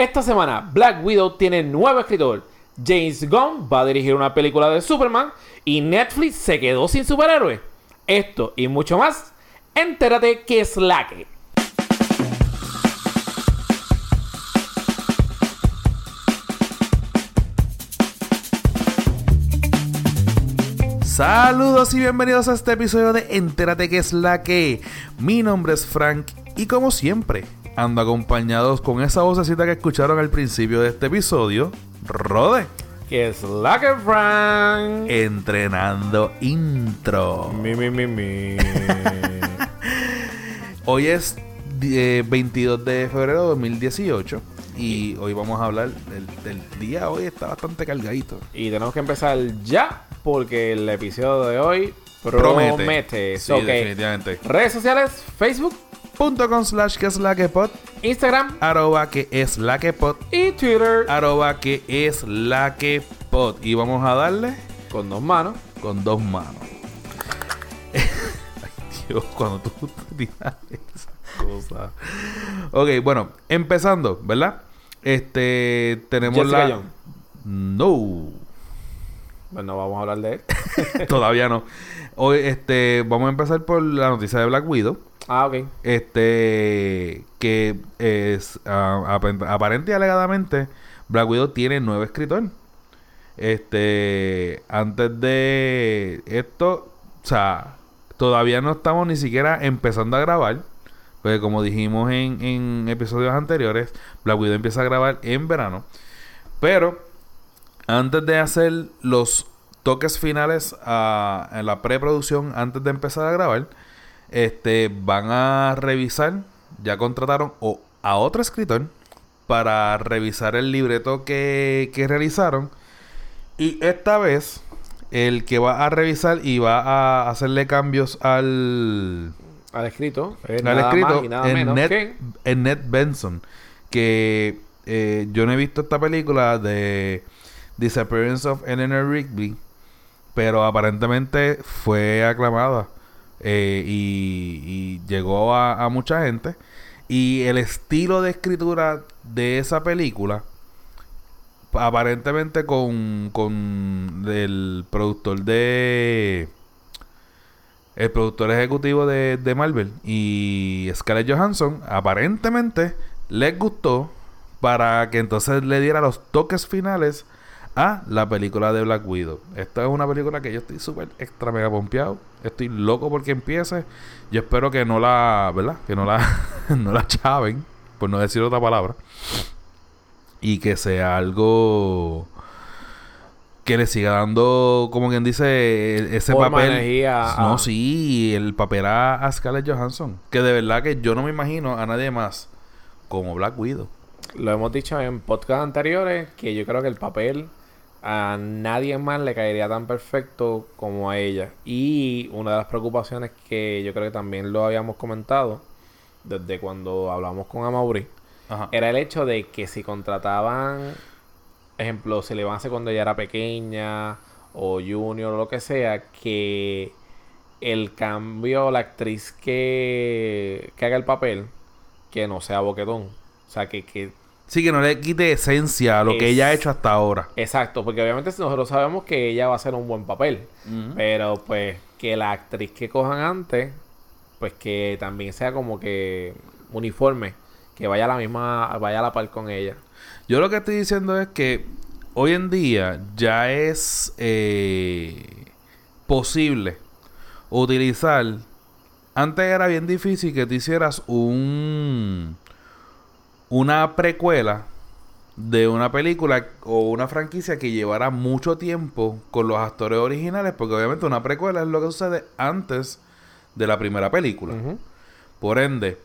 Esta semana, Black Widow tiene nuevo escritor. James Gunn va a dirigir una película de Superman y Netflix se quedó sin superhéroe. Esto y mucho más, entérate que es la que. Saludos y bienvenidos a este episodio de Entérate que es la que. Mi nombre es Frank y como siempre ando acompañados con esa vocecita que escucharon al principio de este episodio, Rode. Que es la que Frank. Entrenando intro. Mi, mi, mi, mi. Hoy es eh, 22 de febrero de 2018 y hoy vamos a hablar del, del día. Hoy está bastante cargadito. y tenemos que empezar ya porque el episodio de hoy Promete. promete. Sí, So definitivamente. redes sociales, Facebook, Punto com slash que es la que pod, Instagram arroba que es la que pod, y Twitter arroba que es la que pod. Y vamos a darle con dos manos. con dos manos. Ay, Dios, cuando tú tiras esas cosas. Ok, bueno, empezando, ¿verdad? Este, tenemos Jessica la... No, Bueno, vamos a hablar de él. todavía no. Hoy, este, vamos a empezar por la noticia de Black Widow. Ah, ok. Este, que es ah, ap- aparente y alegadamente, Black Widow tiene nuevo escritor. Este, antes de esto, o sea, todavía no estamos ni siquiera empezando a grabar. Porque como dijimos en, episodios anteriores, Black Widow empieza a grabar en verano. Pero antes de hacer los toques finales a, en la preproducción, antes de empezar a grabar, este, van a revisar, ya contrataron o a otro escritor para revisar el libreto que, que realizaron. Y esta vez, el que va a revisar y va a hacerle cambios al, Al escrito. es al escrito en, Ned, que- en Ned Benson. Que eh, yo no he visto esta película de Disappearance of Eleanor Rigby. Pero aparentemente fue aclamada. Eh, y, llegó a, a mucha gente. Y el estilo de escritura de esa película. Aparentemente con, con el productor de el productor ejecutivo de, de Marvel y Scarlett Johansson aparentemente les gustó para que entonces le diera los toques finales a la película de Black Widow. Esta es una película que yo estoy súper extra mega pompeado. Estoy loco porque empiece. Yo espero que no la, ¿verdad? Que no la, no la chaven, por no decir otra palabra. Y que sea algo que le siga dando, como quien dice, e- ese Forma, papel. energía, no, sí, el papel a, a Scarlett Johansson. Que de verdad que yo no me imagino a nadie más como Black Widow. Lo hemos dicho en podcasts anteriores que yo creo que el papel a nadie más le caería tan perfecto como a ella. Y una de las preocupaciones que yo creo que también lo habíamos comentado desde cuando hablamos con Amaury Ajá. era el hecho de que si contrataban, ejemplo, si le iban a hacer cuando ella era pequeña o junior o lo que sea, que el cambio, la actriz que, que haga el papel, que no sea boquetón. O sea, que, que Sí, que no le quite esencia a lo que ella ha hecho hasta ahora. Exacto, porque obviamente nosotros sabemos que ella va a hacer un buen papel. Pero pues que la actriz que cojan antes, pues que también sea como que uniforme, que vaya a la misma, vaya a la par con ella. Yo lo que estoy diciendo es que hoy en día ya es eh, posible utilizar. Antes era bien difícil que tú hicieras un una precuela de una película o una franquicia que llevara mucho tiempo con los actores originales, porque obviamente una precuela es lo que sucede antes de la primera película. Por ende,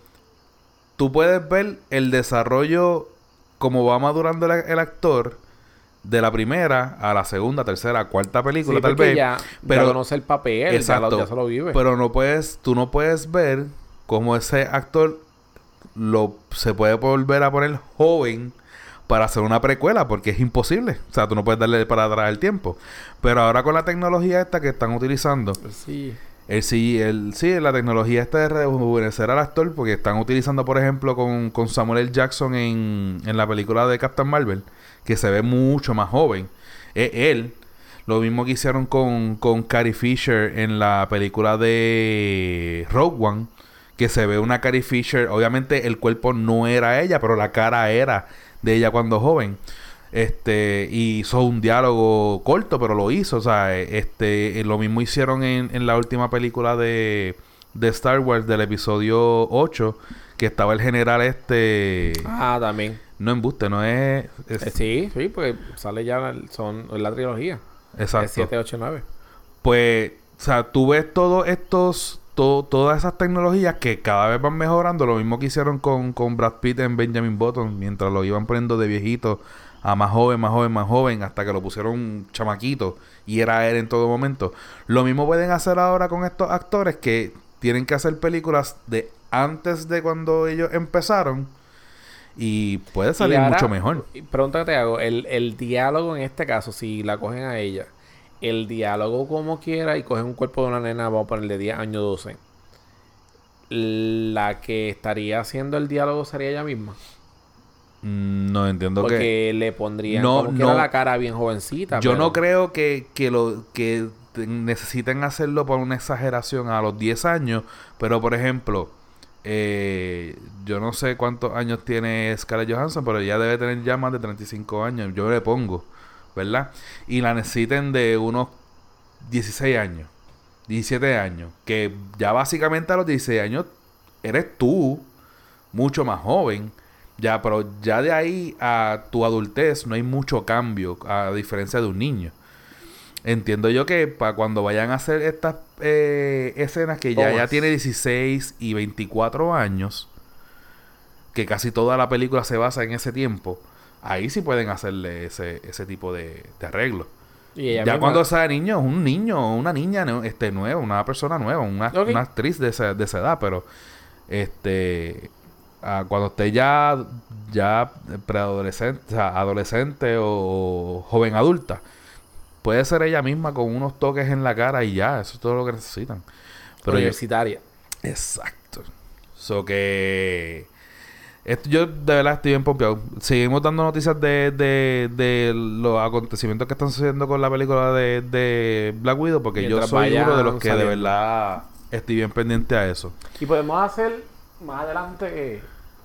tú puedes ver el desarrollo como va madurando el, el actor de la primera a la segunda, tercera, cuarta película, Sí, tal vez. ya, pero- ya conoce el papel, ya, lo, Exacto. ya se lo vive. Pero no puedes, tú no puedes ver cómo ese actor lo se puede volver a poner joven para hacer una precuela, porque es imposible. O sea, tú no puedes darle para atrás el tiempo. Pero ahora con la tecnología esta que están utilizando, sí. el sí, el, sí, la tecnología está de rejuvenecer al actor porque están utilizando, por ejemplo, con, con Samuel L. Jackson en, en la película de Captain Marvel, que se ve mucho más joven. Es él. Lo mismo que hicieron con, con Carrie Fisher en la película de Rogue One, que se ve una Carrie Fisher. Obviamente el cuerpo no era ella, pero la cara era de ella cuando joven. Este, y hizo un diálogo corto, pero lo hizo. O sea, este, lo mismo hicieron en, en la última película de, de Star Wars del episodio 8, que estaba el general este. Ah, también. No embuste, no es. es- Eh, sí, sí, porque sale ya, el- son la trilogía. exacto. Es 7, 8, 9. Pues, o sea, tú ves todos estos, to- todas esas tecnologías que cada vez van mejorando. Lo mismo que hicieron con, con Brad Pitt en Benjamin Button, mientras lo iban poniendo de viejito a más joven, más joven, más joven, hasta que lo pusieron chamaquito y era él en todo momento. Lo mismo pueden hacer ahora con estos actores que tienen que hacer películas de antes de cuando ellos empezaron y puede salir Y ahora, mucho mejor. Pregunta que te hago, el, el diálogo en este caso, si la cogen a ella, el diálogo como quiera y cogen un cuerpo de una nena, vamos a ponerle 10 años 12. La que estaría haciendo el diálogo sería ella misma. Mm, No entiendo que... Porque le pondrían No, como no. la cara bien jovencita. Yo pero- no creo que, que lo que te- necesiten hacerlo por una exageración a los 10 años, pero por ejemplo, eh, yo no sé cuántos años tiene Scarlett Johansson, pero ella debe tener ya más de 35 años, yo le pongo, ¿verdad? Y la necesiten de unos 16 años, 17 años, que ya básicamente a los 16 años eres tú, mucho más joven. Ya, pero ya de ahí a tu adultez no hay mucho cambio, a diferencia de un niño. Entiendo yo que para cuando vayan a hacer estas eh, escenas que ya, ya tiene 16 y 24 años, que casi toda la película se basa en ese tiempo, ahí sí pueden hacerle ese, ese tipo de, de arreglo. Y Ya misma- cuando sea niño, un niño o una niña este, nueva, una persona nueva, una, una actriz de esa, de esa edad, pero este ah, cuando esté ya, ya preadolescente, o sea, adolescente o, joven adulta, puede ser ella misma con unos toques en la cara y ya, eso es todo lo que necesitan. Pero yo- universitaria. Exacto. So que. Esto- yo de verdad estoy bien pompeado. Seguimos dando noticias de, de, de los acontecimientos que están sucediendo con la película de, de Black Widow, porque Mientras yo soy uno de los que de verdad estoy bien pendiente a eso. Y podemos hacer más adelante.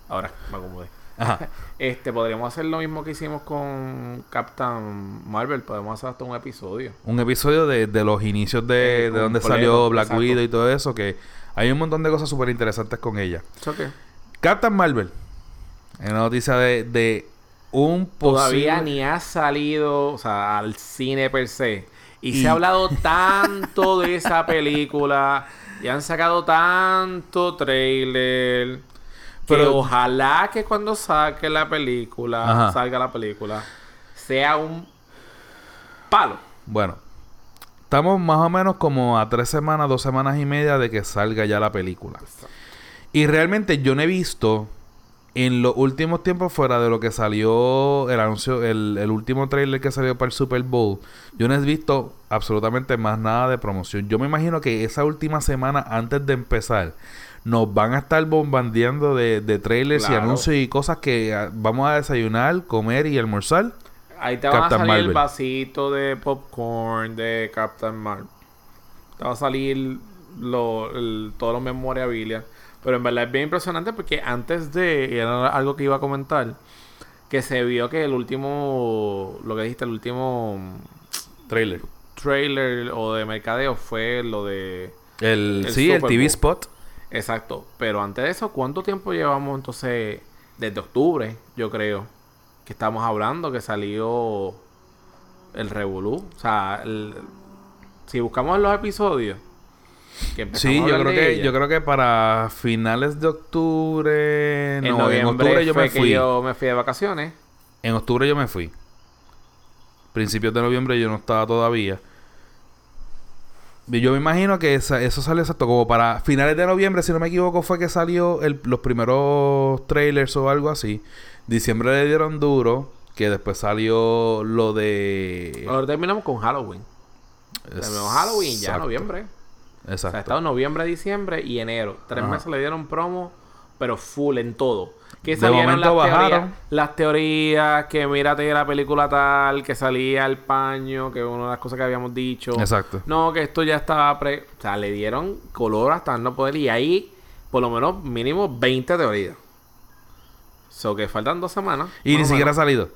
Ahora me acomodé. Ajá. Este, podríamos hacer lo mismo que hicimos con Captain Marvel. Podemos hacer hasta un episodio. Un episodio de, de los inicios de, Eh, de donde salió Black exacto. Widow y todo eso, que hay un montón de cosas súper interesantes con ella. ¿Eso qué? Captain Marvel. En la noticia de, de un Todavía posible- ni ha salido, o sea, al cine per se. Y, Y- se ha hablado tanto de esa película. Y han sacado tanto trailer. Pero Pero- ojalá que cuando saque la película, Ajá. salga la película, sea un palo. Bueno, estamos más o menos como a tres semanas, dos semanas y media de que salga ya la película. Y realmente yo no he visto en los últimos tiempos, fuera de lo que salió el anuncio, el, el último trailer que salió para el Super Bowl, yo no he visto absolutamente más nada de promoción. Yo me imagino que esa última semana antes de empezar, nos van a estar bombardeando de, de trailers y anuncios y cosas que ah, vamos a desayunar, comer y almorzar. Ahí te va a salir el vasito de popcorn de Captain Marvel. Te va a salir lo, el- todos los memorabilia. Pero en verdad es bien impresionante porque antes de, y era algo que iba a comentar, que se vio que el último, lo que dijiste, el último Trailer. trailer o de mercadeo fue lo de... El, El sí, el TV Bowl. spot. Exacto. Pero antes de eso, ¿cuánto tiempo llevamos entonces? Desde octubre, yo creo. Que estamos hablando que salió el Revolú. O sea, el- si buscamos los episodios. Que Sí, yo creo que yo creo que para finales de octubre, en no, en noviembre octubre yo fue me que fui. yo me fui de vacaciones. En octubre yo me fui. Principios de noviembre yo no estaba todavía. Y yo me imagino que esa- eso salió exacto como para finales de noviembre, si no me equivoco, fue que salió el- los primeros trailers o algo así. Diciembre le dieron duro, que después salió lo de Ahora terminamos con Halloween. Terminamos Halloween ya, Exacto. O sea, ha estado noviembre, diciembre y enero. Tres Ajá. meses le dieron promo, pero full en todo. Que De salieron las teorías, bajaron. las teorías, que mírate la película tal, que salía el paño, que una de las cosas que habíamos dicho. Exacto. No, que esto ya estaba pre... O sea, le dieron color hasta no poder. Y ahí, por lo menos, mínimo 20 teorías. So que faltan dos semanas. Y ni siquiera ha salido.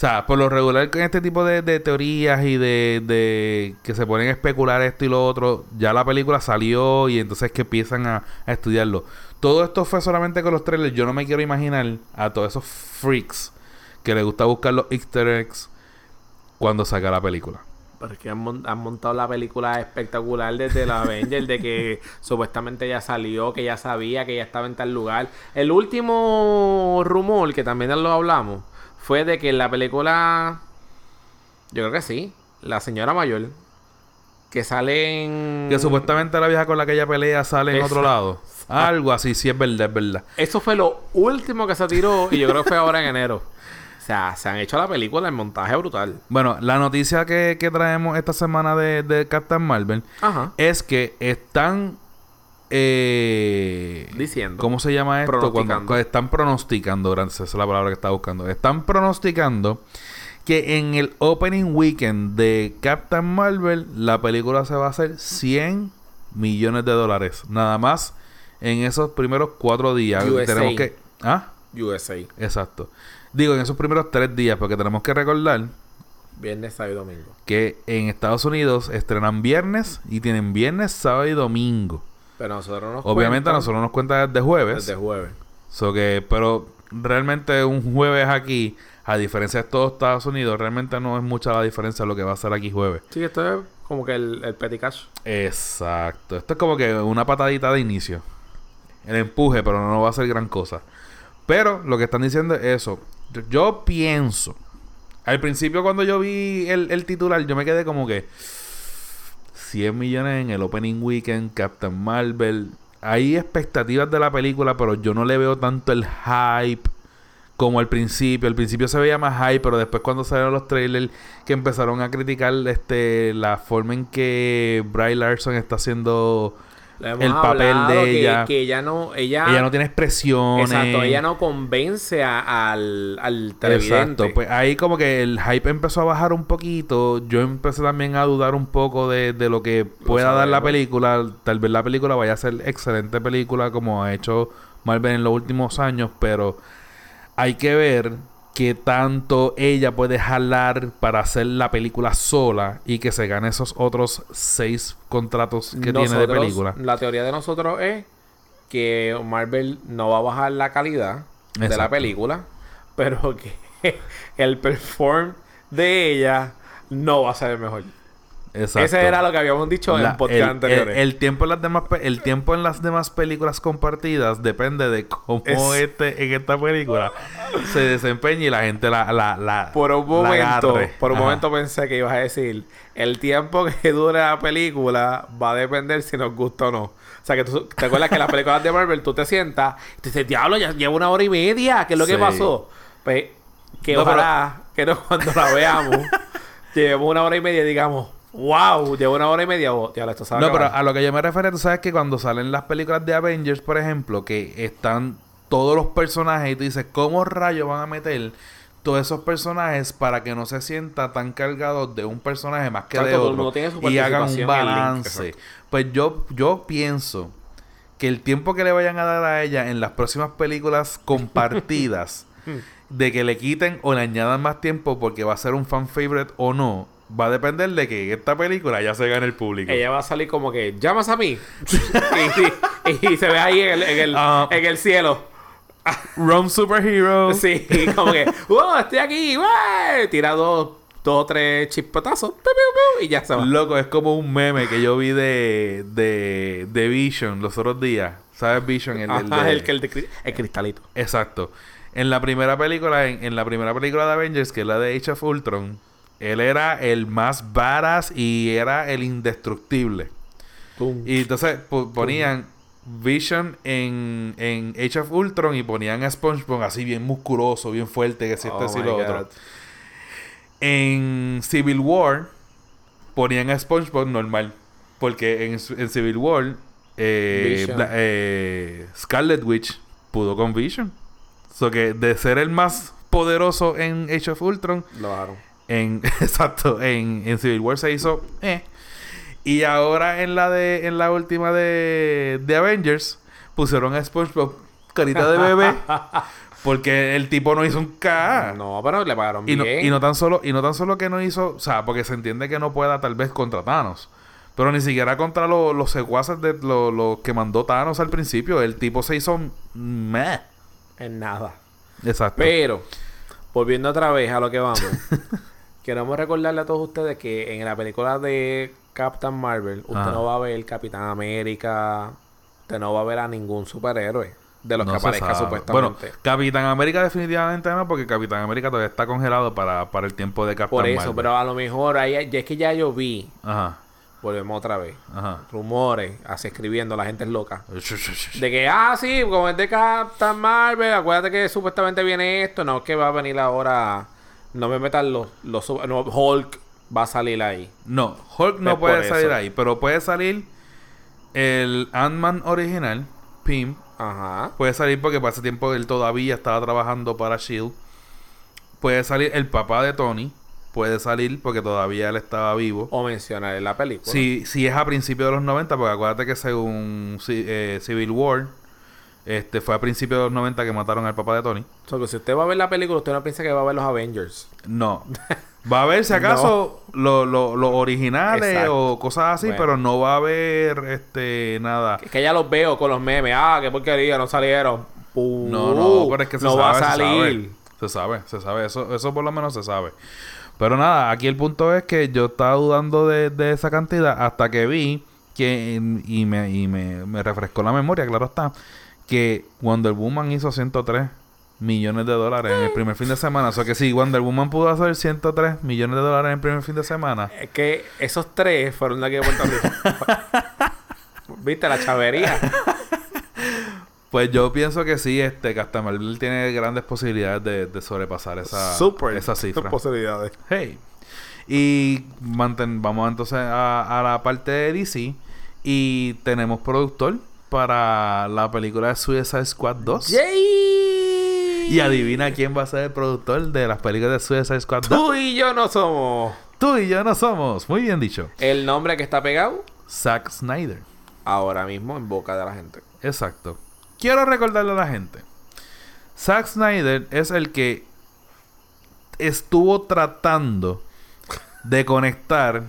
O sea, por lo regular con este tipo de, de teorías y de, de que se ponen a especular esto y lo otro, ya la película salió y entonces que empiezan a, a estudiarlo. Todo esto fue solamente con los trailers. Yo no me quiero imaginar a todos esos freaks que les gusta buscar los easter eggs cuando saca la película. Porque han montado la película espectacular desde la Avenger, de que supuestamente ya salió, que ya sabía, que ya estaba en tal lugar. El último rumor, que también lo hablamos, fue de que en la película, yo creo que sí, la señora mayor, que sale en... Que supuestamente la vieja con la que ella pelea sale en otro lado. Algo así, sí es verdad, es verdad. Eso fue lo último que se tiró y yo creo que fue ahora en enero. O sea, se han hecho la película, el montaje brutal. Bueno, la noticia que, que traemos esta semana de, de Captain Marvel Ajá. es que están eh, Diciendo. ¿Cómo se llama esto? Cuando, cuando están pronosticando, gracias, esa es la palabra que estaba buscando. Están pronosticando que en el opening weekend de Captain Marvel la película se va a hacer 100 millones de dólares. Nada más en esos primeros cuatro días. USA. Tenemos que... ¿Ah? USA. Exacto. Digo, en esos primeros tres días, porque tenemos que recordar Viernes, sábado y domingo. que en Estados Unidos estrenan viernes y tienen viernes, sábado y domingo. Pero nosotros nos Obviamente a cuentan nosotros nos cuenta desde jueves. desde jueves. So que, pero realmente un jueves aquí, a diferencia de todos Estados Unidos, realmente no es mucha la diferencia lo que va a ser aquí jueves. Sí, esto es como que el, el petty cash. Exacto. Esto es como que una patadita de inicio. El empuje, pero no va a ser gran cosa. Pero lo que están diciendo es eso. Yo, yo pienso. Al principio cuando yo vi el, el titular, yo me quedé como que 100 millones en el opening weekend, Captain Marvel. Hay expectativas de la película, pero yo no le veo tanto el hype como al principio. Al principio se veía más hype, pero después cuando salieron los trailers que empezaron a criticar este la forma en que Bry Larson está haciendo El papel de que- ella. Que ella no... Ella, ella no tiene expresiones. Exacto, ella no convence a- al, al televidente. Exacto, pues ahí como que el hype empezó a bajar un poquito. Yo empecé también a dudar un poco de, de lo que pueda dar la película. Tal vez la película vaya a ser excelente película como ha hecho Marvel en los últimos años, pero hay que ver qué tanto ella puede jalar para hacer la película sola y que se gane esos otros seis contratos que tiene de película. La teoría de nosotros es que Marvel no va a bajar la calidad de la película, pero que el perform de ella no va a ser el mejor. Exacto. Ese era lo que habíamos dicho La- en podcast anteriores. el- el tiempo en las demás el tiempo en las demás películas compartidas depende de cómo Es- este en esta película se desempeña y la gente la la, la por un momento, por un Ajá. momento pensé que ibas a decir, el tiempo que dure la película va a depender si nos gusta o no. O sea, que tú te acuerdas que las películas de Marvel tú te sientas y te dices, diablo, ya lleva una hora y media, ¿qué es lo que pasó? Pues que No, ojalá que no, cuando la veamos, llevemos una hora y media y digamos, wow, llevo una hora y media, oh, diablo, esto sabe No, pero acabar". a lo que yo me refiero, tú sabes que cuando salen las películas de Avengers, por ejemplo, que están todos los personajes y tú dices, ¿cómo rayos van a meter todos esos personajes para que no se sienta tan cargados de un personaje más que de Exacto, todo el otro mundo tiene su y hagan un balance? Pues yo, yo pienso que el tiempo que le vayan a dar a ella en las próximas películas compartidas, de que le quiten o le añadan más tiempo porque va a ser un fan favorite o no, va a depender de que esta película ya se gane el público. Ella va a salir como que, llamas a mí. y, y se ve ahí en el, en el, Ah. en el cielo. Rome Superhero. Sí, como que, wow, estoy aquí, wey. Tira dos, dos o tres piu, y ya se va. Loco, es como un meme que yo vi de, de, de Vision los otros días. ¿Sabes Vision? El, el Ajá, de- el, que- el, de el cristalito. Exacto. En la primera película, en, en la primera película de Avengers, que es la de Age of Ultron, él era el más badass y era el indestructible. Pum. Y entonces po- ponían Vision en, en Age of Ultron y ponían a SpongeBob así bien musculoso, bien fuerte, que si esto, Oh lo God. otro. En Civil War ponían a SpongeBob normal. Porque en, en Civil War, eh, eh, Scarlet Witch pudo con Vision. So que de ser el más poderoso en Age of Ultron, Lo bajaron. En exacto, en, en Civil War se hizo eh. Y ahora en la de en la última de, de Avengers pusieron a SpongeBob carita de bebé porque el tipo no hizo un K. No, pero le pagaron Y no, bien. y no tan solo y no tan solo que no hizo, o sea, porque se entiende que no pueda tal vez contra Thanos, pero ni siquiera contra lo- los secuaces de lo, lo que mandó Thanos al principio, el tipo se hizo meh. En nada. Exacto. Pero, volviendo otra vez a lo que vamos, queremos recordarle a todos ustedes que en la película de Captain Marvel, usted Ajá. no va a ver Capitán América, usted no va a ver a ningún superhéroe de los No que aparezca sabe. supuestamente. Bueno, Capitán América definitivamente no, porque Capitán América todavía está congelado para, para el tiempo de Capitán Por eso, Marvel. pero a lo mejor ahí, ya es que ya yo vi, Ajá, volvemos otra vez, ajá. rumores, así escribiendo, la gente es loca. De que, ah, sí, como es de Captain Marvel, acuérdate que supuestamente viene esto. No, es que va a venir ahora. No me metan los. los no, Hulk va a salir ahí. No, Hulk no Es puede salir eso. ahí, pero puede salir el Ant-Man original, Pym. Ajá. Puede salir porque para ese tiempo él todavía estaba trabajando para Shield. Puede salir el papá de Tony. Puede salir porque todavía él estaba vivo. O mencionar en la película. Si, si es a principios de los 90, porque acuérdate que según eh, Civil War, este fue a principios de los 90 que mataron al papá de Tony. O sea, que si usted va a ver la película, usted no piensa que va a ver los Avengers. No. Va a haber, si acaso, lo- lo- los originales Exacto. o cosas así, Bueno. pero no va a haber este nada. Es que ya los veo con los memes. Ah, qué porquería, no salieron. No, no, pero es que se no sabe, va a se salir. sabe. Se sabe, se sabe. Eso, eso por lo menos se sabe. Pero nada, aquí el punto es que yo estaba dudando de, de esa cantidad hasta que vi que, y, me, y me, me refrescó la memoria, claro está, que Wonder Woman hizo 103 millones de dólares en el primer fin de semana. O sea que si Wonder Woman pudo hacer 103 millones de dólares en el primer fin de semana, Es que esos tres fueron de aquí de Puerto Rico. ¿Viste la chavería? pues yo pienso que sí, este Captain Marvel tiene grandes posibilidades de, de sobrepasar esa, Super. esa cifra. posibilidades. Hey. Y manten- vamos entonces a, a la parte de DC. Y tenemos productor para la película de Suicide Squad 2. ¡Yay! Y adivina quién va a ser el productor de las películas de Suicide Squad 2. Tú y yo no somos. Tú y yo no somos. Muy bien dicho. El nombre que está pegado Zack Snyder. ahora mismo en boca de la gente. Exacto. Quiero recordarle a la gente. Zack Snyder es el que estuvo tratando de conectar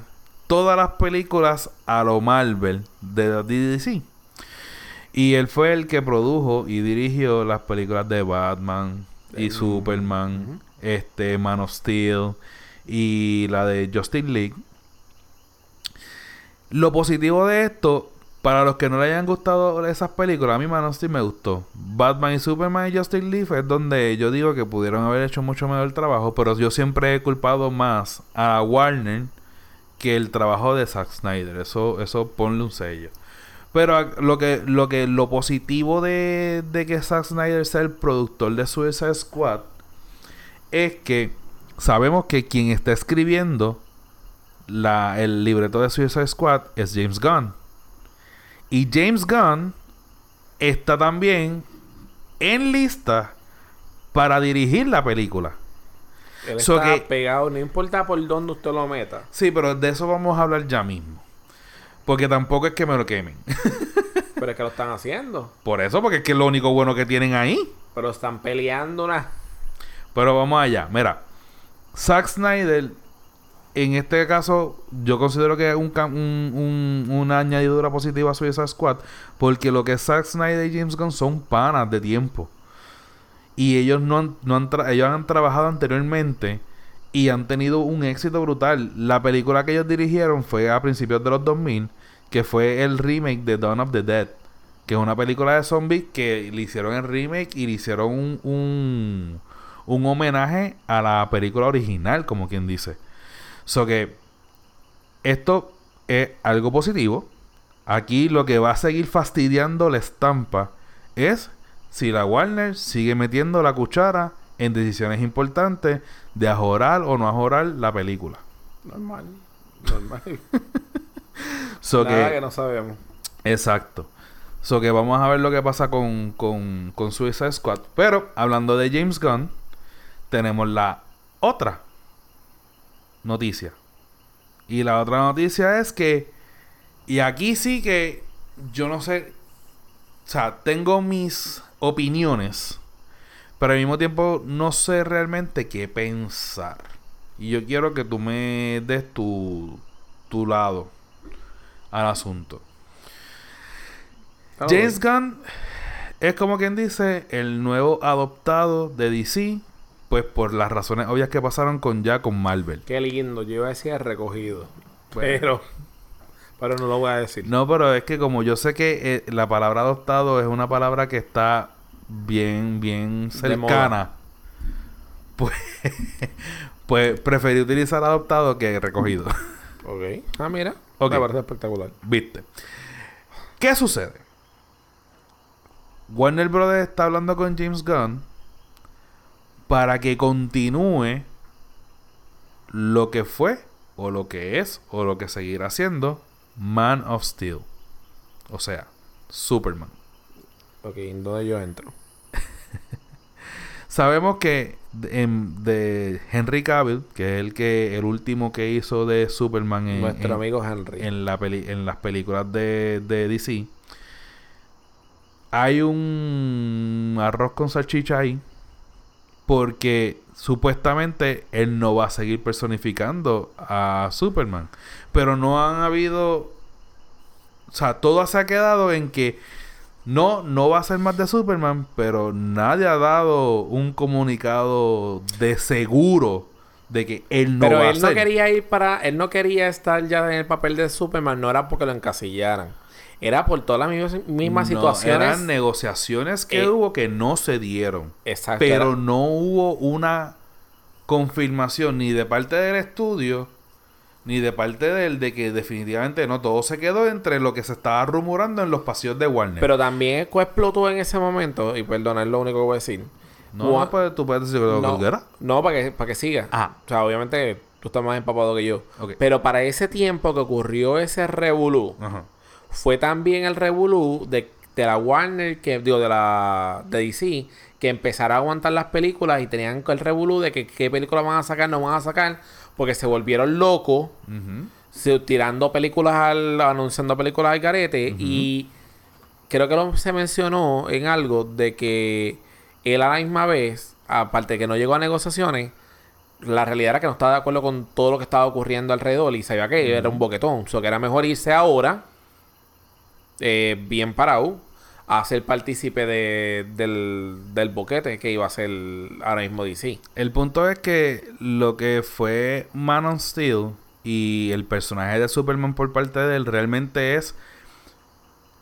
todas las películas a lo Marvel de la DC. Y él fue el que produjo y dirigió las películas de Batman y Superman, este Man of Steel y la de Justice League. Lo positivo de esto, para los que no le hayan gustado esas películas, a mí Man of Steel me gustó. Batman y Superman y Justice League es donde yo digo que pudieron haber hecho mucho mejor el trabajo, pero yo siempre he culpado más a Warner que el trabajo de Zack Snyder. Eso, eso ponle un sello. Pero a- lo que, lo que, lo positivo de, de que Zack Snyder sea el productor de Suicide Squad es que sabemos que quien está escribiendo la, el libreto de Suicide Squad es James Gunn. Y James Gunn está también en lista para dirigir la película. Él So está que- pegado, no importa por dónde usted lo meta. Sí, pero de eso vamos a hablar ya mismo. Porque tampoco es que me lo quemen. Pero es que lo están haciendo. Por eso, porque es que es lo único bueno que tienen ahí. Pero están peleando una. Pero vamos allá. Mira, Zack Snyder, en este caso, yo considero que es un, cam- un- un- una añadidura positiva a Suicide Squad. Porque lo que es Zack Snyder y James Gunn son panas de tiempo. Y ellos no han, no han ellos han trabajado anteriormente y han tenido un éxito brutal. La película que ellos dirigieron fue a principios de los 2000, que fue el remake de Dawn of the Dead, que es una película de zombies que le hicieron el remake y le hicieron un, un, un homenaje a la película original, como quien dice. So que esto es algo positivo. Aquí lo que va a seguir fastidiando la estampa es si la Warner sigue metiendo la cuchara en decisiones importantes de ajorar o no ajorar la película. Normal. Normal. So Nada que, que no sabemos. Exacto. So que vamos a ver lo que pasa con, con, con Suicide Squad. Pero hablando de James Gunn, tenemos la otra noticia. Y la otra noticia es que, y aquí sí que yo no sé, o sea, tengo mis opiniones, pero al mismo tiempo no sé realmente qué pensar. Y yo quiero que tú me des tu, tu lado al asunto. James Gunn es como quien dice el nuevo adoptado de DC, pues por las razones obvias que pasaron con ya con Marvel. Qué lindo. Yo iba a decir recogido. Pero... Pero no lo voy a decir. No, pero es que como yo sé que eh, la palabra adoptado es una palabra que está bien, bien cercana, pues, pues preferí utilizar adoptado que recogido. Ok. Ah, mira. Ok. Me parece espectacular. ¿Viste? ¿Qué sucede? Warner Brothers está hablando con James Gunn para que continúe lo que fue, o lo que es, o lo que seguirá siendo Man of Steel. O sea, Superman. Ok, ¿en dónde yo entro? Sabemos que de, en- de Henry Cavill, que es el que el último que hizo de Superman en, Nuestro en- amigo Henry. en, la peli- en las películas de, de DC, hay un arroz con salchicha ahí. Porque supuestamente él no va a seguir personificando a Superman. Pero no han habido. O sea, todo se ha quedado en que no, no va a ser más de Superman. Pero nadie ha dado un comunicado de seguro de que él no Pero va a él no ser. quería ir para... Él no quería estar ya en el papel de Superman. No era porque lo encasillaran. Era por todas las mismas, mismas No, situaciones. Eran negociaciones que Eh, hubo que no se dieron. Exacto. Pero era- no hubo una confirmación ni de parte del estudio ni de parte de él de que definitivamente no todo se quedó entre lo que se estaba rumorando en los pasillos de Warner. Pero también explotó en ese momento. Y perdona, es lo único que voy a decir. no, no, pues, tú puedes decir lo No, que quieras. no, para que, para que siga. Ah. O sea, obviamente tú estás más empapado que yo. Ok. Pero para ese tiempo que ocurrió ese revolú, Ajá. fue también el revolú de, de la Warner, que digo, de la de DC, que empezara a aguantar las películas y tenían el revolú de que qué películas van a sacar, no van a sacar, porque se volvieron locos, se- tirando películas al, anunciando películas al garete y creo que lo, se mencionó en algo de que él a la misma vez, aparte de que no llegó a negociaciones, la realidad era que no estaba de acuerdo con todo lo que estaba ocurriendo alrededor y sabía que era un boquetón. O sea, que era mejor irse ahora, eh, bien parado, a ser partícipe de, del, del boquete que iba a ser ahora mismo DC. El punto es que lo que fue Man of Steel y el personaje de Superman por parte de él realmente es,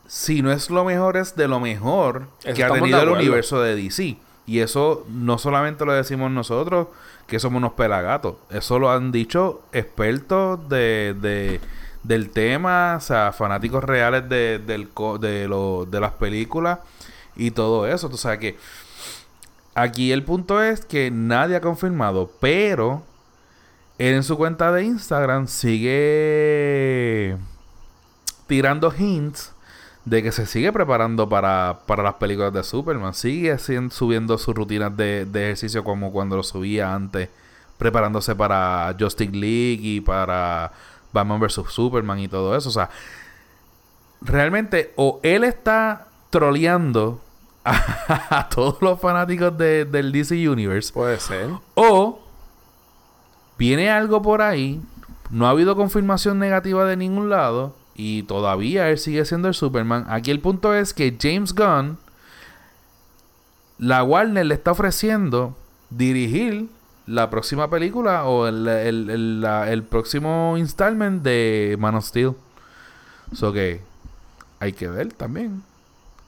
si no es lo mejor, es de lo mejor Eso que ha tenido el universo de DC. Y eso no solamente lo decimos nosotros, que somos unos pelagatos. Eso lo han dicho expertos de, de- del tema, o sea, fanáticos reales de, del de, de las películas y todo eso. O sea que Aquí el punto es que nadie ha confirmado, pero él en su cuenta de Instagram sigue tirando hints de que se sigue preparando para, para las películas de Superman. Sigue subiendo sus rutinas de, de ejercicio como cuando lo subía antes, preparándose para Justice League y para Batman vs. Superman y todo eso. O sea, realmente o él está troleando a, todos los fanáticos de- del DC Universe Puede ser. o viene algo por ahí, no ha habido confirmación negativa de ningún lado y todavía él sigue siendo el Superman. Aquí el punto es que James Gunn, la Warner le está ofreciendo dirigir la próxima película o el, el- el- la- el próximo installment de Man of Steel. So que hay que ver también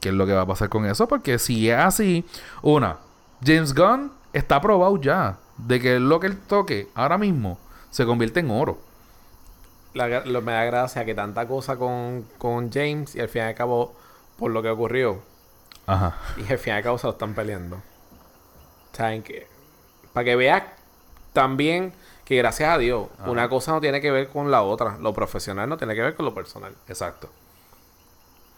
qué es lo que va a pasar con eso. Porque si es así, una, James Gunn está probado ya de que lo que él toque ahora mismo se convierte en oro. La lo, me da gracia que tanta cosa con, con James y al fin y al cabo, por lo que ocurrió, Ajá. y al fin y al cabo se lo están peleando. ¿Saben que Para que veas también que gracias a Dios, Ajá. una cosa no tiene que ver con la otra. Lo profesional no tiene que ver con lo personal. Exacto.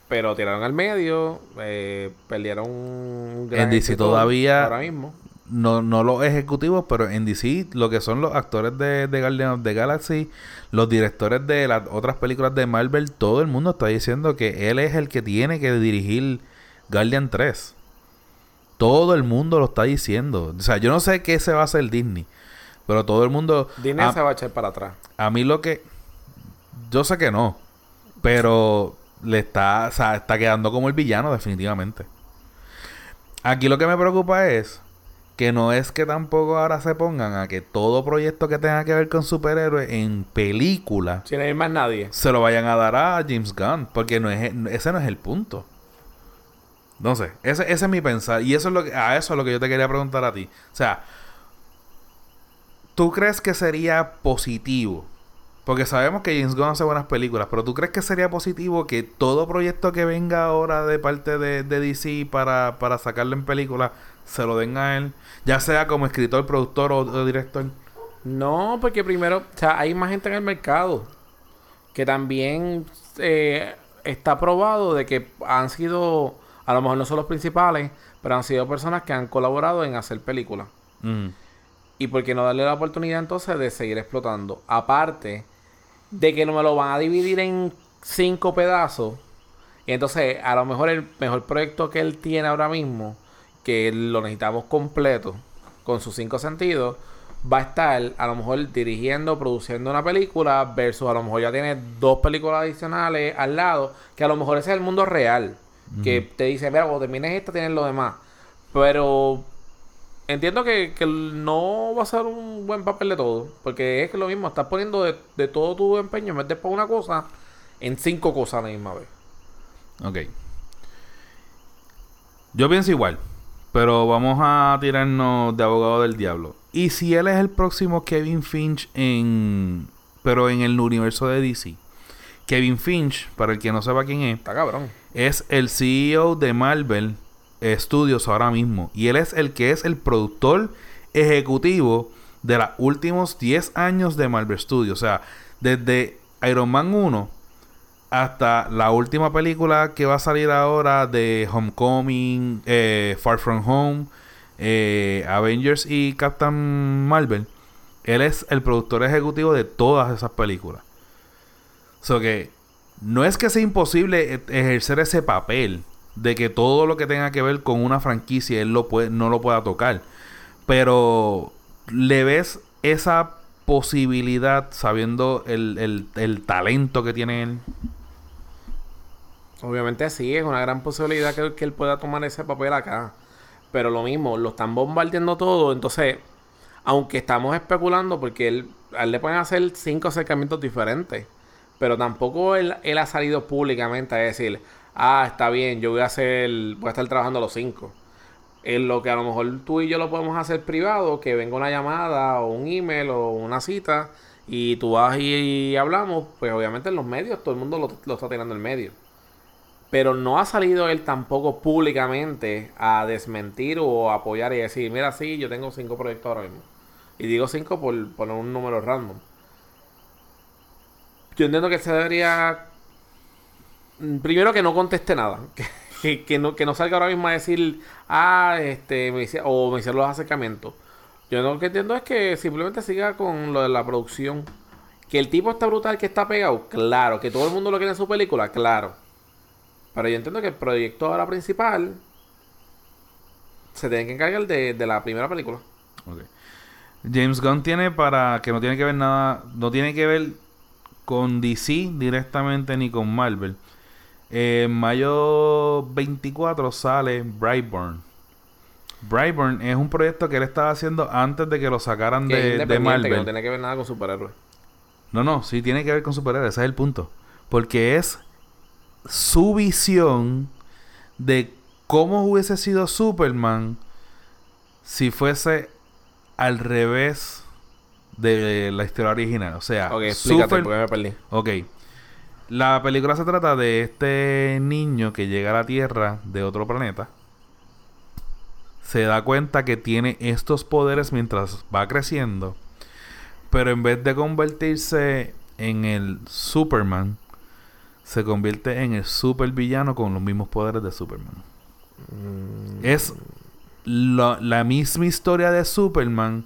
Pero tiraron al medio, eh, perdieron un gran En DC todavía- Ahora mismo. No, no los ejecutivos, pero en DC, lo que son los actores de, de Guardian of the Galaxy, los directores de las otras películas de Marvel, todo el mundo está diciendo que él es el que tiene que dirigir Guardian 3. Todo el mundo lo está diciendo. O sea, yo no sé qué se va a hacer Disney, pero todo el mundo... Disney a, se va a echar para atrás. a mí lo que... Yo sé que no, pero le está, o sea, está quedando como el villano definitivamente. Aquí lo que me preocupa es que no es que tampoco ahora se pongan a que todo proyecto que tenga que ver con superhéroes en película Sin ir más nadie. se lo vayan a dar a James Gunn, porque no es ese no es el punto. No sé, ese, ese es mi pensar y eso es lo que a eso es lo que yo te quería preguntar a ti. O sea, ¿tú crees que sería positivo? Porque sabemos que James Gunn hace buenas películas, pero ¿tú crees que sería positivo que todo proyecto que venga ahora de parte de, de DC para, para sacarlo en película se lo den a él? Ya sea como escritor, productor o, director. No, porque primero, o sea, hay más gente en el mercado que también eh, está probado de que han sido, a lo mejor no son los principales, pero han sido personas que han colaborado en hacer películas. Mm. Y por qué no darle la oportunidad entonces de seguir explotando. Aparte de que no me lo van a dividir en cinco pedazos. Y entonces a lo mejor el mejor proyecto que él tiene ahora mismo, que lo necesitamos completo, con sus cinco sentidos, va a estar a lo mejor dirigiendo, produciendo una película, versus a lo mejor ya tiene dos películas adicionales al lado, que a lo mejor ese es el mundo real. Que te dice, mira, cuando termines esta tienes lo demás. Pero entiendo que, que no va a ser un buen papel de todo. Porque es que lo mismo, estás poniendo de, de todo tu empeño en vez de para una cosa, en cinco cosas a la misma vez. Ok. Yo pienso igual. Pero vamos a tirarnos de abogado del diablo. ¿Y si él es el próximo Kevin Finch en... Pero en el universo de DC? Kevin Finch, para el que no sepa quién es, Está cabrón. es el CEO de Marvel Studios ahora mismo. Y él es el que es el productor ejecutivo de los últimos 10 años de Marvel Studios. O sea, desde Iron Man 1 hasta la última película que va a salir ahora de Homecoming, eh, Far From Home, eh, Avengers y Captain Marvel. Él es el productor ejecutivo de todas esas películas. So que no es que sea imposible e- ejercer ese papel de que todo lo que tenga que ver con una franquicia él lo puede, no lo pueda tocar. Pero le ves esa posibilidad sabiendo el, el- el talento que tiene él. Obviamente sí, es una gran posibilidad que, que él pueda tomar ese papel acá. Pero lo mismo, lo están bombardeando todo. Entonces, aunque estamos especulando, porque él, a él le pueden hacer cinco acercamientos diferentes. Pero tampoco él, él ha salido públicamente a decir, ah, está bien, yo voy a hacer, voy a estar trabajando los cinco. En lo que a lo mejor tú y yo lo podemos hacer privado, que venga una llamada o un email o una cita y tú vas y, y hablamos, pues obviamente en los medios todo el mundo lo, lo está tirando en medio. Pero no ha salido él tampoco públicamente a desmentir o apoyar y decir, mira, sí, yo tengo cinco proyectos ahora mismo. Y digo cinco por poner un número random. Yo entiendo que se debería... mm, Primero que no conteste nada. Que, que, no, que no salga ahora mismo a decir, ah, este, me hice- o me hicieron los acercamientos. Yo lo que entiendo es que simplemente siga con lo de la producción. Que el tipo está brutal, que está pegado, claro. Que todo el mundo lo quiere en su película, claro. Pero yo entiendo que el proyecto ahora principal se tiene que encargar de, de la primera película. Ok. James Gunn tiene para que no tiene que ver nada, no tiene que ver con DC directamente ni con Marvel. En mayo 24 sale Brightburn. Brightburn es un proyecto que él estaba haciendo antes de que lo sacaran Que es de, Marvel. que no tiene que ver nada con superhéroes. No, no, sí tiene que ver con superhéroes, ese es el punto. Porque es su visión de cómo hubiese sido Superman si fuese al revés de la historia original. O sea, explícate Super- porque me perdí. Ok. La película se trata de este niño que llega a la Tierra de otro planeta. Se da cuenta que tiene estos poderes mientras va creciendo. Pero en vez de convertirse en el Superman, se convierte en el supervillano con los mismos poderes de Superman. Mm, Es la, la misma historia de Superman,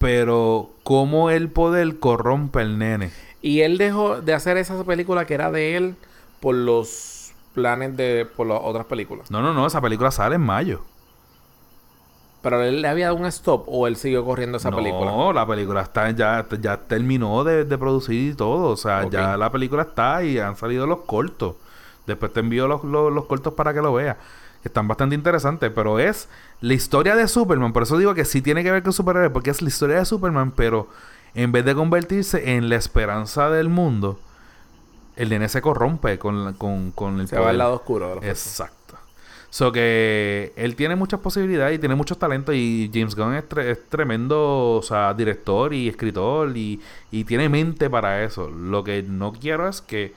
pero cómo el poder corrompe al nene. Y él dejó de hacer esa película que era de él por los planes de por las otras películas. No, no, no, esa película sale en mayo. Pero él le había dado un stop o él siguió corriendo esa no, película. la película está ya, ya terminó de, de producir y todo. O sea, ya la película está y han salido los cortos. Después te envío los, los, los cortos para que lo veas. Están bastante interesantes, pero es la historia de Superman. Por eso digo que sí tiene que ver con superhéroes, porque es la historia de Superman, pero en vez de convertirse en la esperanza del mundo, el nene se corrompe con, la- con, con el Se va poder. al lado oscuro de. Exacto. So que él tiene muchas posibilidades y tiene muchos talentos y James Gunn es, tre- es tremendo, o sea, director y escritor y, y tiene mente para eso. Lo que no quiero es que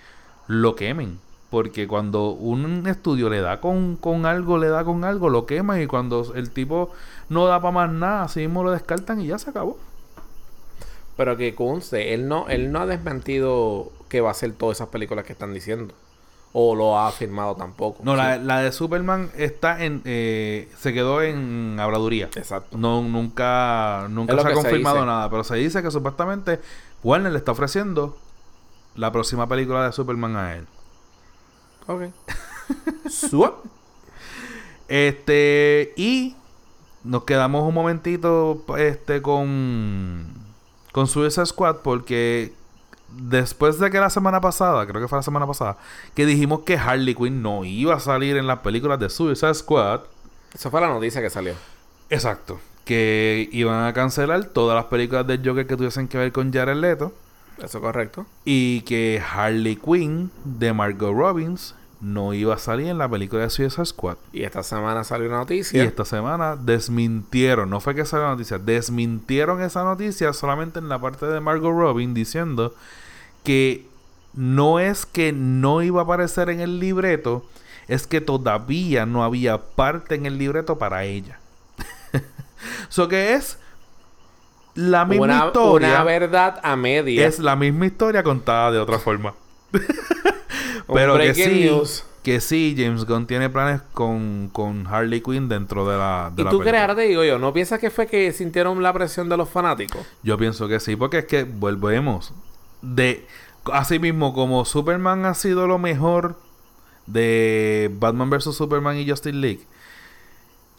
lo quemen. Porque cuando un estudio le da con, con algo, le da con algo, lo queman y cuando el tipo no da para más nada, así mismo lo descartan y ya se acabó. Pero que conste, él no, él no ha desmentido que va a hacer todas esas películas que están diciendo. O lo ha afirmado tampoco. No, Sí. la, la de Superman está en... eh, se quedó en habladuría. Exacto. No, nunca, nunca se ha se confirmado nada, pero se dice que supuestamente Warner le está ofreciendo la próxima película de Superman a él. Ok. Swap. Este, y nos quedamos un momentito este con con Suicide Squad porque después de que la semana pasada, creo que fue la semana pasada, que dijimos que Harley Quinn no iba a salir en las películas de Suicide Squad, Esa fue la noticia que salió. Exacto. Que iban a cancelar todas las películas del Joker que tuviesen que ver con Jared Leto. Eso es correcto. Y que Harley Quinn de Margot Robbins no iba a salir en la película de Suicide Squad. Y esta semana salió una Y noticia. esta semana desmintieron, no fue que salió la noticia, desmintieron esa noticia solamente en la parte de Margot Robbins diciendo que no es que no iba a aparecer en el libreto, es que todavía no había parte en el libreto para ella. so que es la misma una, historia. una verdad a media. es la misma historia contada de otra forma. Pero que sí, news. que sí, James Gunn tiene planes con, con Harley Quinn dentro de la, de Y la tú película. crees, ahora te digo yo, ¿no piensas que fue que sintieron la presión de los fanáticos? Yo pienso que sí, porque es que volvemos. De así mismo como Superman ha sido lo mejor de Batman vs Superman y Justice League,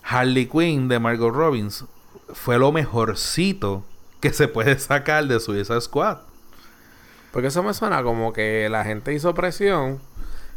Harley Quinn de Margot Robbins fue lo mejorcito que se puede sacar de Suicide Squad. Porque eso me suena como que la gente hizo presión.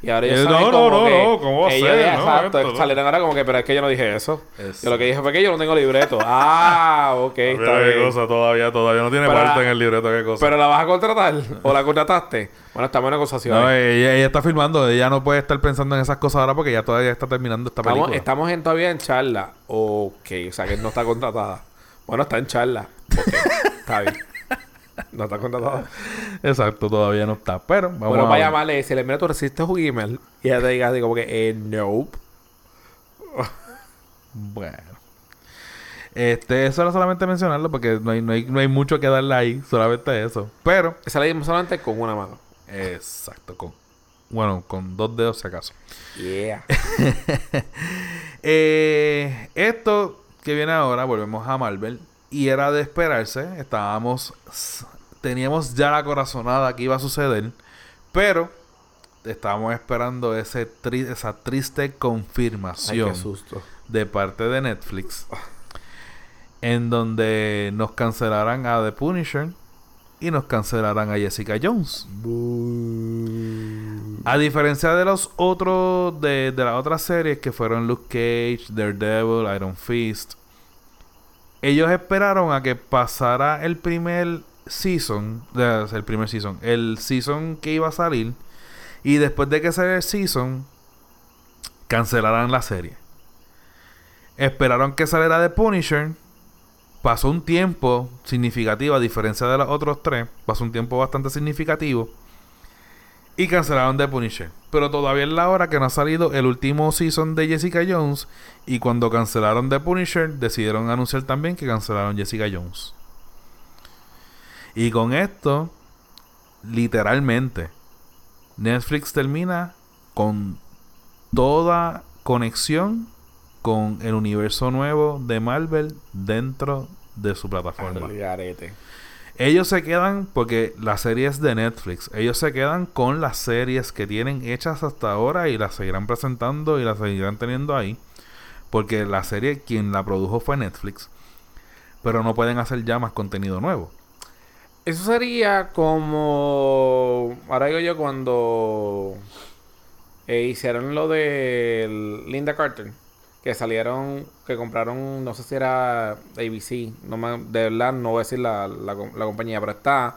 Y ahora ellos Eh, salen no, no, como no, que no, ¿cómo va a ellos ser? exacto, no. salieron ahora como que, pero es que yo no dije eso. Es- Yo lo que dije fue que yo no tengo libreto. ah, ok, está bien. todavía, todavía no tiene Pero parte la- en el libreto, qué cosa. Pero la vas a contratar o la contrataste. Bueno, estamos en negociaciones. no, ella, ella está filmando, ella no puede estar pensando en esas cosas ahora porque ya todavía está terminando esta estamos, película. estamos en, todavía en charla. Ok, o sea que no está contratada. Bueno, está en charla. Está bien. No está contratada. Exacto, todavía no está. Pero vamos bueno, a para llamarle y decirle, mira, tú recibiste un email. Y ella te diga así como que, eh, nope. Bueno. Este, eso era solamente mencionarlo porque no hay, no hay, no hay mucho que darle ahí, solamente eso. Pero, Esa la dimos solamente con una mano. exacto, con. Bueno, con dos dedos si acaso. Yeah. Eh, esto que viene ahora, volvemos a Marvel. Y era de esperarse. Estábamos. Teníamos ya la corazonada que iba a suceder. Pero estábamos esperando ese tri- esa triste Ay, confirmación qué susto. de parte de Netflix. En donde nos cancelarán a The Punisher. Y nos cancelarán a Jessica Jones. A diferencia de los otros, de, de las otras series que fueron Luke Cage, Daredevil, Iron Fist, ellos esperaron a que pasara el primer season, el primer season, el season que iba a salir, y después de que saliera el season, cancelaran la serie. Esperaron que saliera The Punisher. Pasó un tiempo significativo, a diferencia de los otros tres, pasó un tiempo bastante significativo. Y cancelaron The Punisher. Pero todavía es la hora que no ha salido el último season de Jessica Jones. Y cuando cancelaron The Punisher, decidieron anunciar también que cancelaron Jessica Jones. Y con esto, literalmente, Netflix termina con toda conexión con el universo nuevo de Marvel dentro de su plataforma. Ellos se quedan, porque la serie es de Netflix, ellos se quedan con las series que tienen hechas hasta ahora y las seguirán presentando y las seguirán teniendo ahí. Porque la serie, quien la produjo fue Netflix. Pero no pueden hacer ya más contenido nuevo. Eso sería como. Ahora digo yo, cuando eh, hicieron lo de Linda Carter que salieron, que compraron, no sé si era ABC, no me, de verdad no voy a decir la, la, compañía, pero está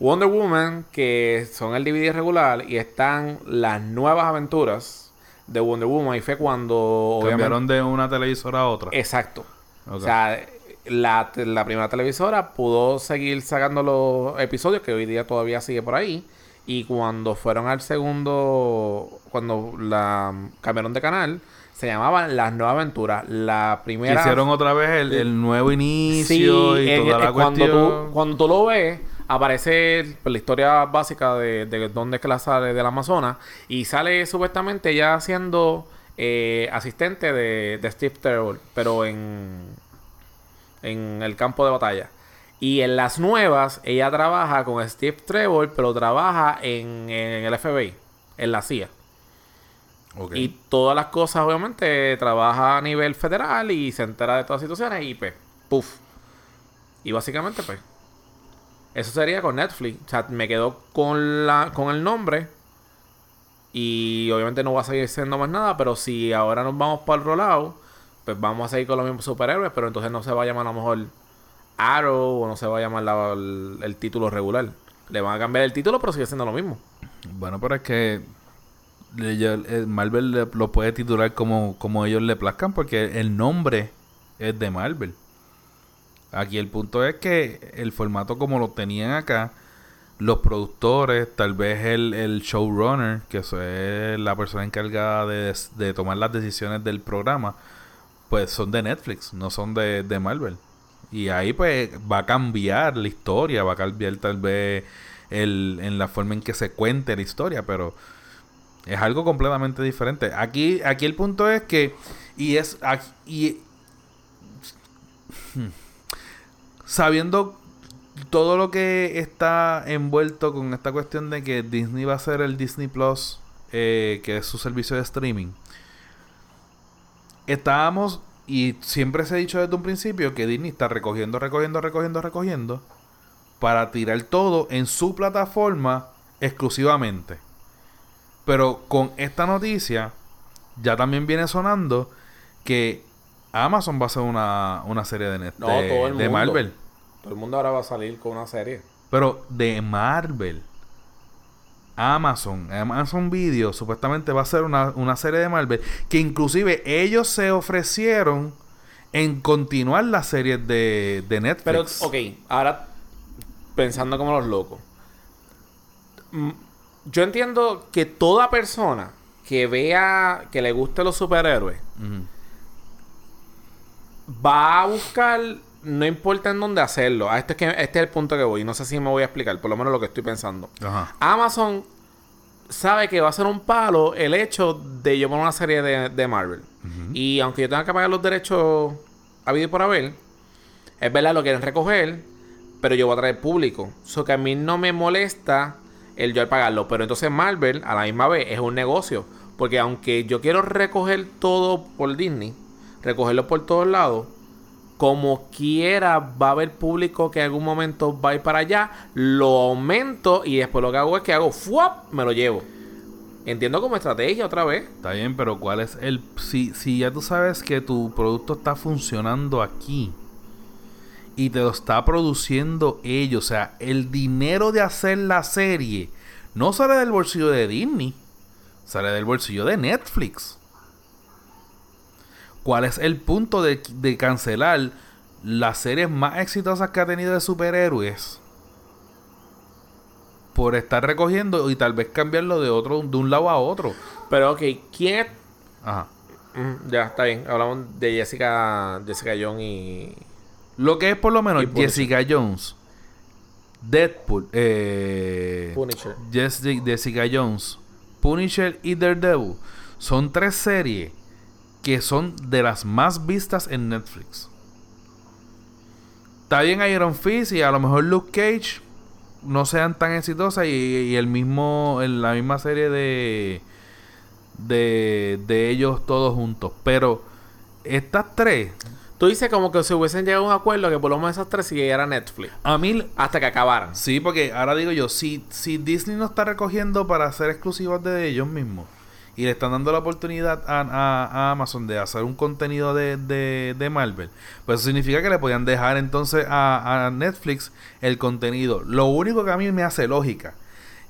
Wonder Woman, que son el DVD regular, y están las nuevas aventuras de Wonder Woman, y fue cuando... Cambiaron de una televisora a otra. Exacto. O sea, la, la primera televisora pudo seguir sacando los episodios, que hoy día todavía sigue por ahí. Y cuando fueron al segundo, cuando la cambiaron de canal, se llamaban Las Nuevas Aventuras. La primera... Hicieron otra vez el, nuevo inicio y toda la cuando Tú, cuando tú lo ves, aparece pues, la historia básica de, de dónde es que la sale del Amazonas y sale supuestamente ya siendo eh, asistente de, de Steve Trevor, pero en, en el campo de batalla. Y en las nuevas, ella trabaja con Steve Trevor, pero trabaja en, en el FBI, en la CIA. Y todas las cosas, obviamente, trabaja a nivel federal y se entera de todas las situaciones y pues, puff. Y básicamente, pues, eso sería con Netflix. O sea, me quedo con, la, con el nombre. Y obviamente no va a seguir siendo más nada, pero si ahora nos vamos para el rollout, pues vamos a seguir con los mismos superhéroes, pero entonces no se va a llamar a lo mejor Arrow o no se va a llamar el, título regular. Le van a cambiar el título, pero sigue siendo lo mismo. Bueno, pero es que eh, Marvel lo puede titular como, como ellos le plazcan porque el nombre es de Marvel. Aquí el punto es que el formato como lo tenían acá, los productores, tal vez el, el showrunner, que es la persona encargada de, de, tomar las decisiones del programa, pues son de Netflix, no son de, de Marvel. Y ahí pues va a cambiar la historia, va a cambiar tal vez el, en la forma en que se cuente la historia, pero es algo completamente diferente. Aquí, aquí el punto es que. Y es. Y, sabiendo todo lo que está envuelto con esta cuestión de que Disney va a ser el Disney Plus, eh, que es su servicio de streaming. Estábamos, y siempre se ha dicho desde un principio, que Disney está recogiendo, recogiendo, recogiendo, recogiendo, para tirar todo en su plataforma exclusivamente. Pero con esta noticia ya también viene sonando que Amazon va a hacer una, una serie de, Net, de, Marvel. Todo el mundo ahora va a salir con una serie. Pero de Marvel. Amazon, Amazon Video supuestamente va a ser una, una serie de Marvel que inclusive ellos se ofrecieron en continuar la serie de, de Netflix. Pero, ok, ahora pensando como los locos yo entiendo que toda persona que vea que le guste los superhéroes va a buscar no importa en dónde hacerlo. Ah, este, es que, este es el punto que voy. No sé si me voy a explicar, por lo menos lo que estoy pensando. Amazon sabe que va a ser un palo el hecho de yo poner una serie de, Marvel. Y aunque yo tenga que pagar los derechos a vida y por haber, es verdad, lo quieren recoger, pero yo voy a traer público. Eso que a mí no me molesta el yo al pagarlo. Pero entonces Marvel, a la misma vez, es un negocio. Porque aunque yo quiero recoger todo por Disney, recogerlo por todos lados, como quiera va a haber público que en algún momento va a ir para allá, lo aumento y después lo que hago es que hago ¡fuap! me lo llevo. Entiendo como estrategia otra vez. Está bien, pero ¿cuál es el... Si, si ya tú sabes que tu producto está funcionando aquí y te lo está produciendo ellos. O sea, el dinero de hacer la serie no sale del bolsillo de Disney, sale del bolsillo de Netflix. ¿Cuál es el punto de, cancelar las series más exitosas que ha tenido de superhéroes? Por estar recogiendo y tal vez cambiarlo de otro, de un lado a otro. Pero ok, ¿quién Ajá. Mm, ya, está bien. Hablamos de Jessica, Jessica Jones y lo que es por lo menos Jessica Jones. Deadpool, eh, Punisher. Jessica, Jessica Jones, Punisher y Daredevil son tres series que son de las más vistas en Netflix. Está bien Iron Fist y a lo mejor Luke Cage no sean tan exitosas y, y el mismo en la misma serie de de de ellos todos juntos, pero estas tres Tú dices como que se hubiesen llegado a un acuerdo que por lo menos esas tres siguieran Netflix. a mí Hasta que acabaran. Sí, porque ahora digo yo, si, si Disney no está recogiendo para hacer exclusivas de ellos mismos y le están dando la oportunidad a, Amazon de hacer un contenido de, de, de Marvel, pues eso significa que le podían dejar entonces a, a Netflix el contenido. Lo único que a mí me hace lógica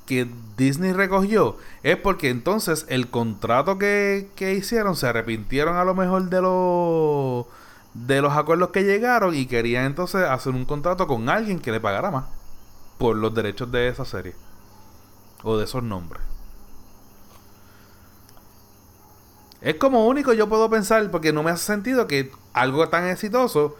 que Disney recogió es porque entonces el contrato que, que hicieron se arrepintieron a lo mejor de los de los acuerdos que llegaron y querían entonces hacer un contrato con alguien que le pagara más por los derechos de esa serie o de esos nombres. Es como único yo puedo pensar porque no me hace sentido que algo tan exitoso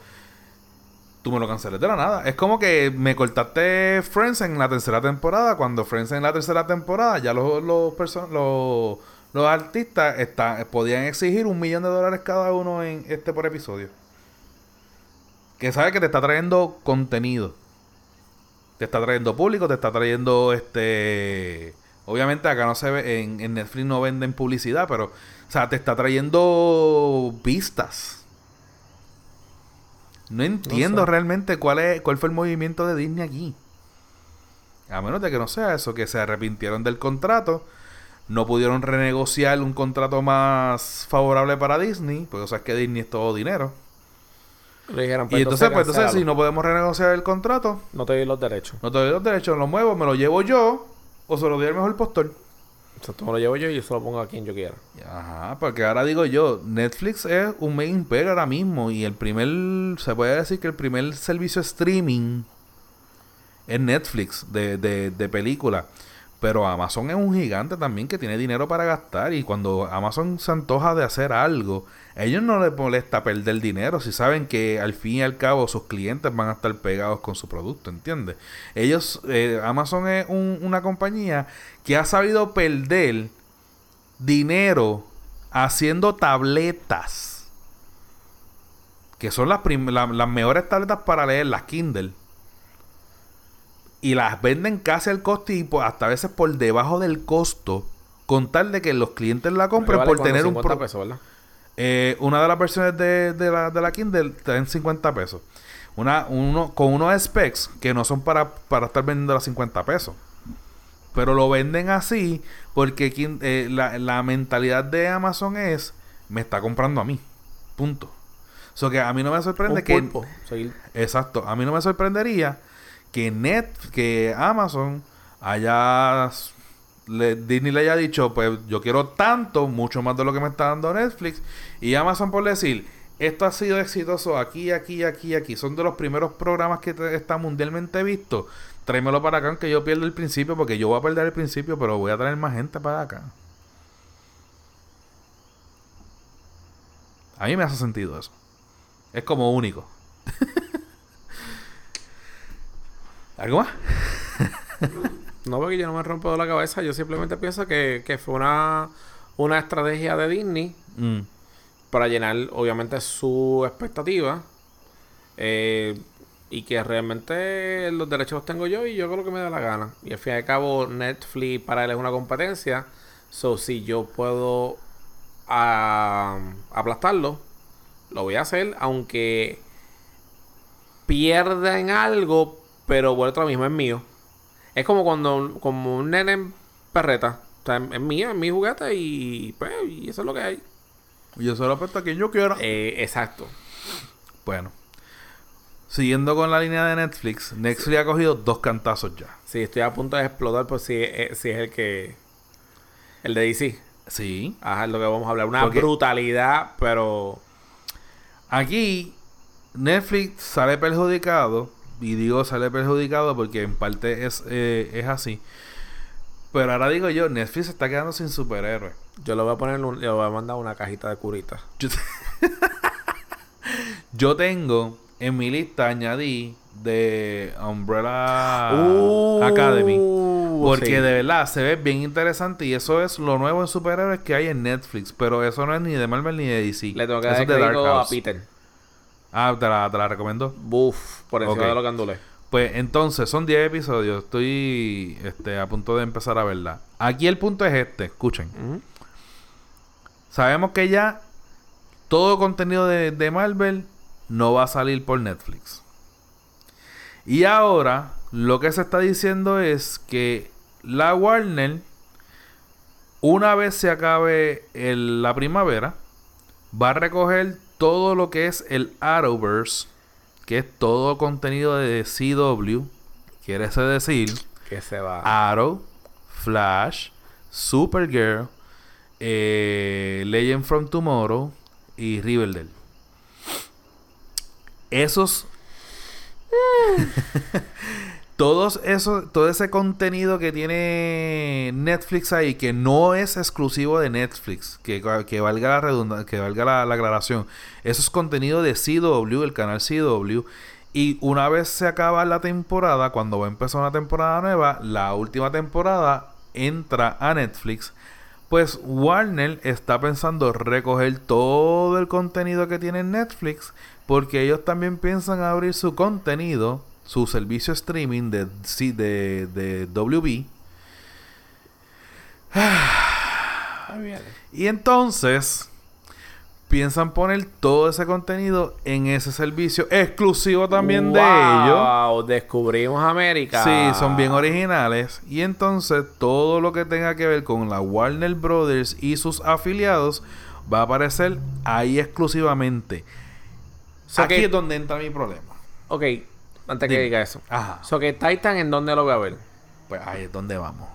tú me lo canceles de la nada. Es como que me cortaste Friends en la tercera temporada cuando Friends en la tercera temporada ya los los, los, los artistas está- podían exigir un millón de dólares cada uno en este por episodio. Que sabe que te está trayendo contenido. Te está trayendo público, te está trayendo este. Obviamente acá no se ve, en, en Netflix no venden publicidad, pero. O sea, te está trayendo vistas. No entiendo sé. realmente cuál es, cuál fue el movimiento de Disney aquí. A menos de que no sea eso, que se arrepintieron del contrato. No pudieron renegociar un contrato más favorable para Disney, porque o sea, es que Disney es todo dinero. Le dijeron, Y entonces, pues entonces, cancélalo. si no podemos renegociar el contrato, No te doy los derechos. no te doy los derechos, lo muevo, me lo llevo yo, o se lo doy al mejor postor. O me lo llevo yo y yo se lo pongo a quien yo quiera. Ajá, porque ahora digo yo, Netflix es un main imperio ahora mismo y el primer, se puede decir que el primer servicio streaming es Netflix de, de, de película. Pero Amazon es un gigante también que tiene dinero para gastar y cuando Amazon se antoja de hacer algo, a ellos no les molesta perder dinero si saben que al fin y al cabo sus clientes van a estar pegados con su producto, ¿entiendes? Ellos, eh, Amazon es un- una compañía que ha sabido perder dinero haciendo tabletas. Que son las, la- las mejores tabletas para leer, las Kindle. Y las venden casi al costo y por- hasta a veces por debajo del costo. Con tal de que los clientes la compren Vale por tener un... 50 pro- pesos, ¿verdad? Eh, una de las versiones de, de la, de la Kindle te dan 50 pesos. Una, uno, con unos specs que no son para, para estar vendiendo a 50 pesos. Pero lo venden así porque eh, la, la mentalidad de Amazon es, me está comprando a mí. Punto. So que a mí no me sorprende Un que... pulpo. Seguir- Exacto. A mí no me sorprendería que Net, que Amazon haya le, Disney le haya dicho, pues yo quiero tanto, mucho más de lo que me está dando Netflix. Y Amazon por decir, esto ha sido exitoso aquí, aquí, aquí, aquí. Son de los primeros programas que está mundialmente visto. Tráemelo para acá, aunque yo pierda el principio, porque yo voy a perder el principio, pero voy a traer más gente para acá. A mí me hace sentido eso. Es como único. ¿Algo más? No, porque yo no me rompo la cabeza. Yo simplemente pienso que, que fue una, una estrategia de Disney Mm. para llenar, obviamente, su expectativa. Eh, y que realmente los derechos los tengo yo y yo hago lo que me da la gana. Y al fin y al cabo, Netflix para él es una competencia. So, si yo puedo ah, aplastarlo, lo voy a hacer, aunque pierda en algo, pero vuelto a mismo, es mío. Es como cuando como un nene en perreta. O sea, es mío, es mi juguete y pues, y eso es lo que hay. Yo se lo apuesto a quien yo quiera. Eh, exacto. Bueno. Siguiendo con la línea de Netflix, Netflix ha cogido dos cantazos ya. Sí, estoy a punto de explotar por si, eh, si es el que... El de DC. Sí. Ajá, es lo que vamos a hablar. Una Porque- brutalidad, pero... Aquí Netflix sale perjudicado. Y digo sale perjudicado porque en parte es, eh, es así. Pero ahora digo yo, Netflix se está quedando sin superhéroes. Yo le voy a poner... Un, le voy a mandar una cajita de curitas. Yo, yo tengo en mi lista, añadí de Umbrella Uh, Academy. Porque sí. de verdad se ve bien interesante y eso es lo nuevo en superhéroes que hay en Netflix. Pero eso no es ni de Marvel ni de DC. Le tengo que dar a. Peter. Ah, te la, te la recomiendo. Buf, por encima Ok. de lo que andule. Pues entonces, son 10 episodios. Estoy este, a punto de empezar a verla. Aquí el punto es este. Escuchen. Sabemos que ya todo contenido de, de Marvel no va a salir por Netflix. Y ahora lo que se está diciendo es que la Warner, una vez se acabe el- la primavera, va a recoger todo lo que es el Arrowverse, que es todo contenido de CW, quiere decir Que se va. Arrow, Flash, Supergirl, eh, Legend from Tomorrow y Riverdale. Esos. Todos esos, todo ese contenido que tiene Netflix ahí, que no es exclusivo de Netflix, que, que valga la redundancia, que valga la, la aclaración. Eso es contenido de CW, el canal CW. Y una vez se acaba la temporada, cuando va a empezar una temporada nueva, la última temporada entra a Netflix. Pues Warner está pensando recoger todo el contenido que tiene Netflix, porque ellos también piensan abrir su contenido, su servicio streaming de, de, de WB. Y entonces piensan poner todo ese contenido en ese servicio exclusivo también de ellos. Wow, descubrimos América. Sí, son bien originales. Y entonces todo lo que tenga que ver con la Warner Brothers y sus afiliados va a aparecer ahí exclusivamente. Aquí que- es donde entra mi problema. Ok, antes que diga eso. Ajá. So que Titan, ¿en dónde lo voy a ver? Pues ahí es donde vamos.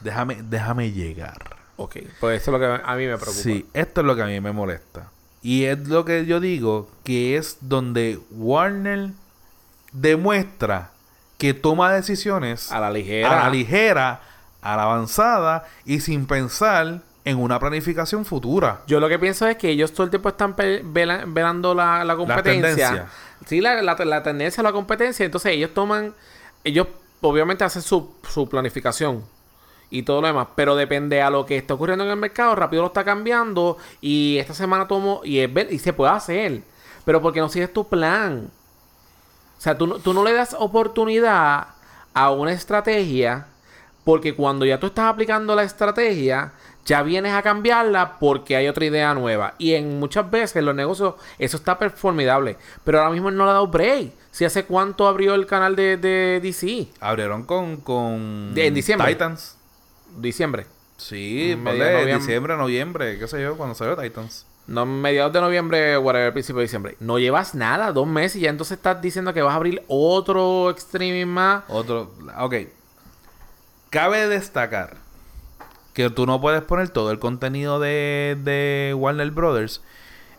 Déjame, déjame llegar. Ok, pues eso es lo que a mí me preocupa. Sí, esto es lo que a mí me molesta. Y es lo que yo digo, que es donde Warner demuestra que toma decisiones A la ligera. a la ligera, a la avanzada y sin pensar en una planificación futura. Yo lo que pienso es que ellos todo el tiempo están velando la, la competencia. Sí, la, la, la tendencia a la competencia. Entonces ellos toman, ellos obviamente hacen su, su planificación y todo lo demás, pero depende a lo que está ocurriendo en el mercado, rápido lo está cambiando y esta semana tomo y, es y se puede hacer, pero porque no sigues tu plan. O sea, tú tú no le das oportunidad a una estrategia porque cuando ya tú estás aplicando la estrategia, ya vienes a cambiarla porque hay otra idea nueva. Y en muchas veces los negocios, eso está formidable. Pero ahora mismo no le ha dado break. Si hace cuánto abrió el canal de, de DC. Abrieron con, con De- en diciembre. Titans. Diciembre. Sí, de noviembre. diciembre, noviembre, qué sé yo, cuando salió Titans. No, mediados de noviembre, whatever, principio de diciembre. No llevas nada, dos meses y ya entonces estás diciendo que vas a abrir otro streaming más. Otro, ok. Cabe destacar que tú no puedes poner todo el contenido de, de Warner Brothers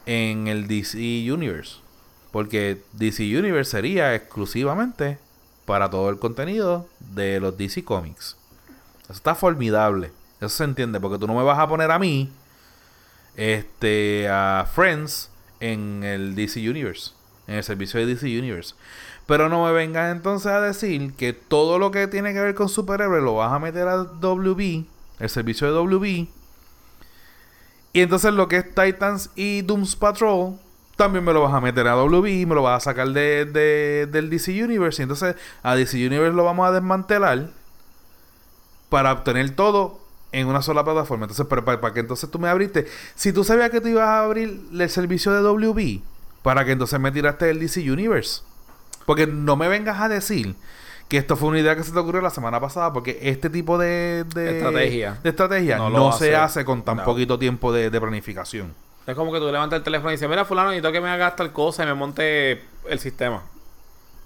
en el DC Universe. Porque DC Universe sería exclusivamente para todo el contenido de los DC Comics. Eso está formidable. Eso se entiende. Porque tú no me vas a poner a mí, este, a Friends en el DC Universe. En el servicio de DC Universe. Pero no me vengas entonces a decir que todo lo que tiene que ver con superhéroes lo vas a meter a WB, el servicio de WB. Y entonces lo que es Titans y Dooms Patrol también me lo vas a meter a WB, me lo vas a sacar de, de- del DC Universe. Y entonces a DC Universe lo vamos a desmantelar para obtener todo en una sola plataforma. Entonces, pero para, para que entonces tú me abriste. Si tú sabías que tú ibas a abrir el servicio de WB, para que entonces me tiraste el DC Universe. Porque no me vengas a decir que esto fue una idea que se te ocurrió la semana pasada, porque este tipo de, de Estrategia. de estrategia No se hace. con tan No. poquito tiempo de, de planificación. Es como que tú levantas el teléfono y dices, mira fulano, necesito que me hagas tal cosa y me monte el sistema.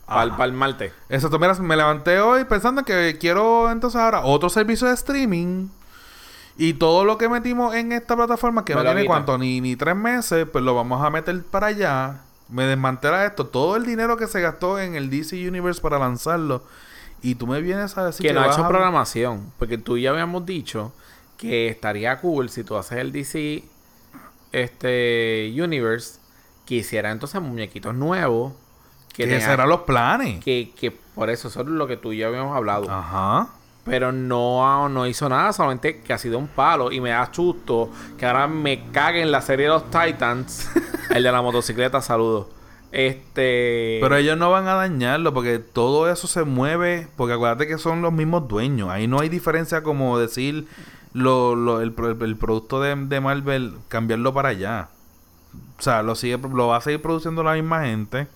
Para Ajá. el martes. Exacto, mira, me levanté hoy pensando que quiero entonces ahora otro servicio de streaming. Y todo lo que metimos en esta plataforma, que Me no tiene quita. cuánto, ni, ni tres meses, pues lo vamos a meter para allá. Me desmantela esto. Todo el dinero que se gastó en el DC Universe para lanzarlo. Y tú me vienes a decir que que, no ha hecho a- programación. Porque tú y yo habíamos dicho que estaría cool si tú haces el DC este Universe, que hiciera entonces muñequitos nuevos Que tenga- serán los planes. que, que por eso, eso es lo que tú y yo habíamos hablado. Ajá. Pero no, no hizo nada, solamente que ha sido un palo. Y me da susto que ahora me cague en la serie de los Titans. el de la motocicleta, saludos. Este. Pero ellos no van a dañarlo porque todo eso se mueve. Porque acuérdate que son los mismos dueños. Ahí no hay diferencia como decir lo, lo- el, el producto de, de Marvel, cambiarlo para allá. O sea, lo, sigue, lo va a seguir produciendo la misma gente.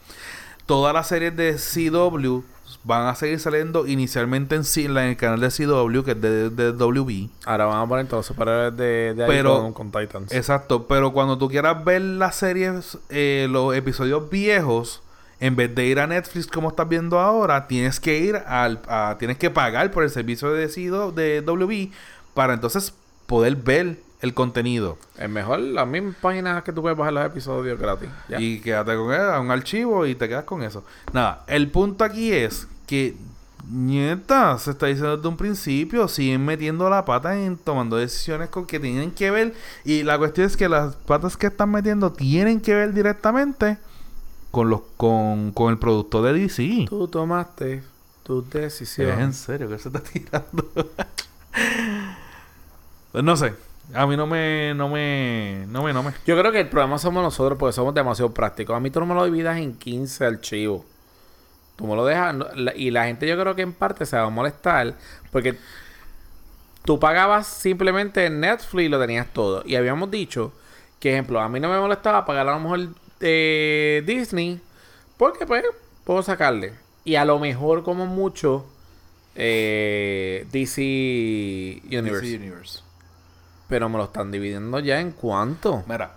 Todas las series de CW van a seguir saliendo inicialmente en, C- en el canal de CW, que es de, de WB. Ahora van a poner los superhéroes de, de ahí Pero- con, con Titans. Exacto, pero cuando tú quieras ver las series, eh, los episodios viejos, en vez de ir a Netflix como estás viendo ahora, tienes que ir al, a- tienes que pagar por el servicio de CW, de WB para entonces poder ver el contenido. Es mejor las mismas páginas que tú puedes bajar los episodios gratis. Ya. Y quédate con él, a un archivo y te quedas con eso. Nada, el punto aquí es que, nieta, se está diciendo desde un principio, siguen metiendo la pata en tomando decisiones con que tienen que ver. Y la cuestión es que las patas que están metiendo tienen que ver directamente con los con, con el producto de DC. Tú tomaste tu Es en decisión. serio que se está tirando. pues no sé. A mí no me, no me, no me, no me. Yo creo que el problema somos nosotros porque somos demasiado prácticos. A mí tú no me lo dividas en 15 archivos. Tú me lo dejas. no- la- y la gente yo creo que en parte se va a molestar porque tú pagabas simplemente Netflix y lo tenías todo. Y habíamos dicho que, ejemplo, a mí no me molestaba pagar a lo mejor eh, Disney porque pues puedo sacarle. Y a lo mejor como mucho eh, DC Universe. Universe. Pero me lo están dividiendo ya en cuánto. Mira,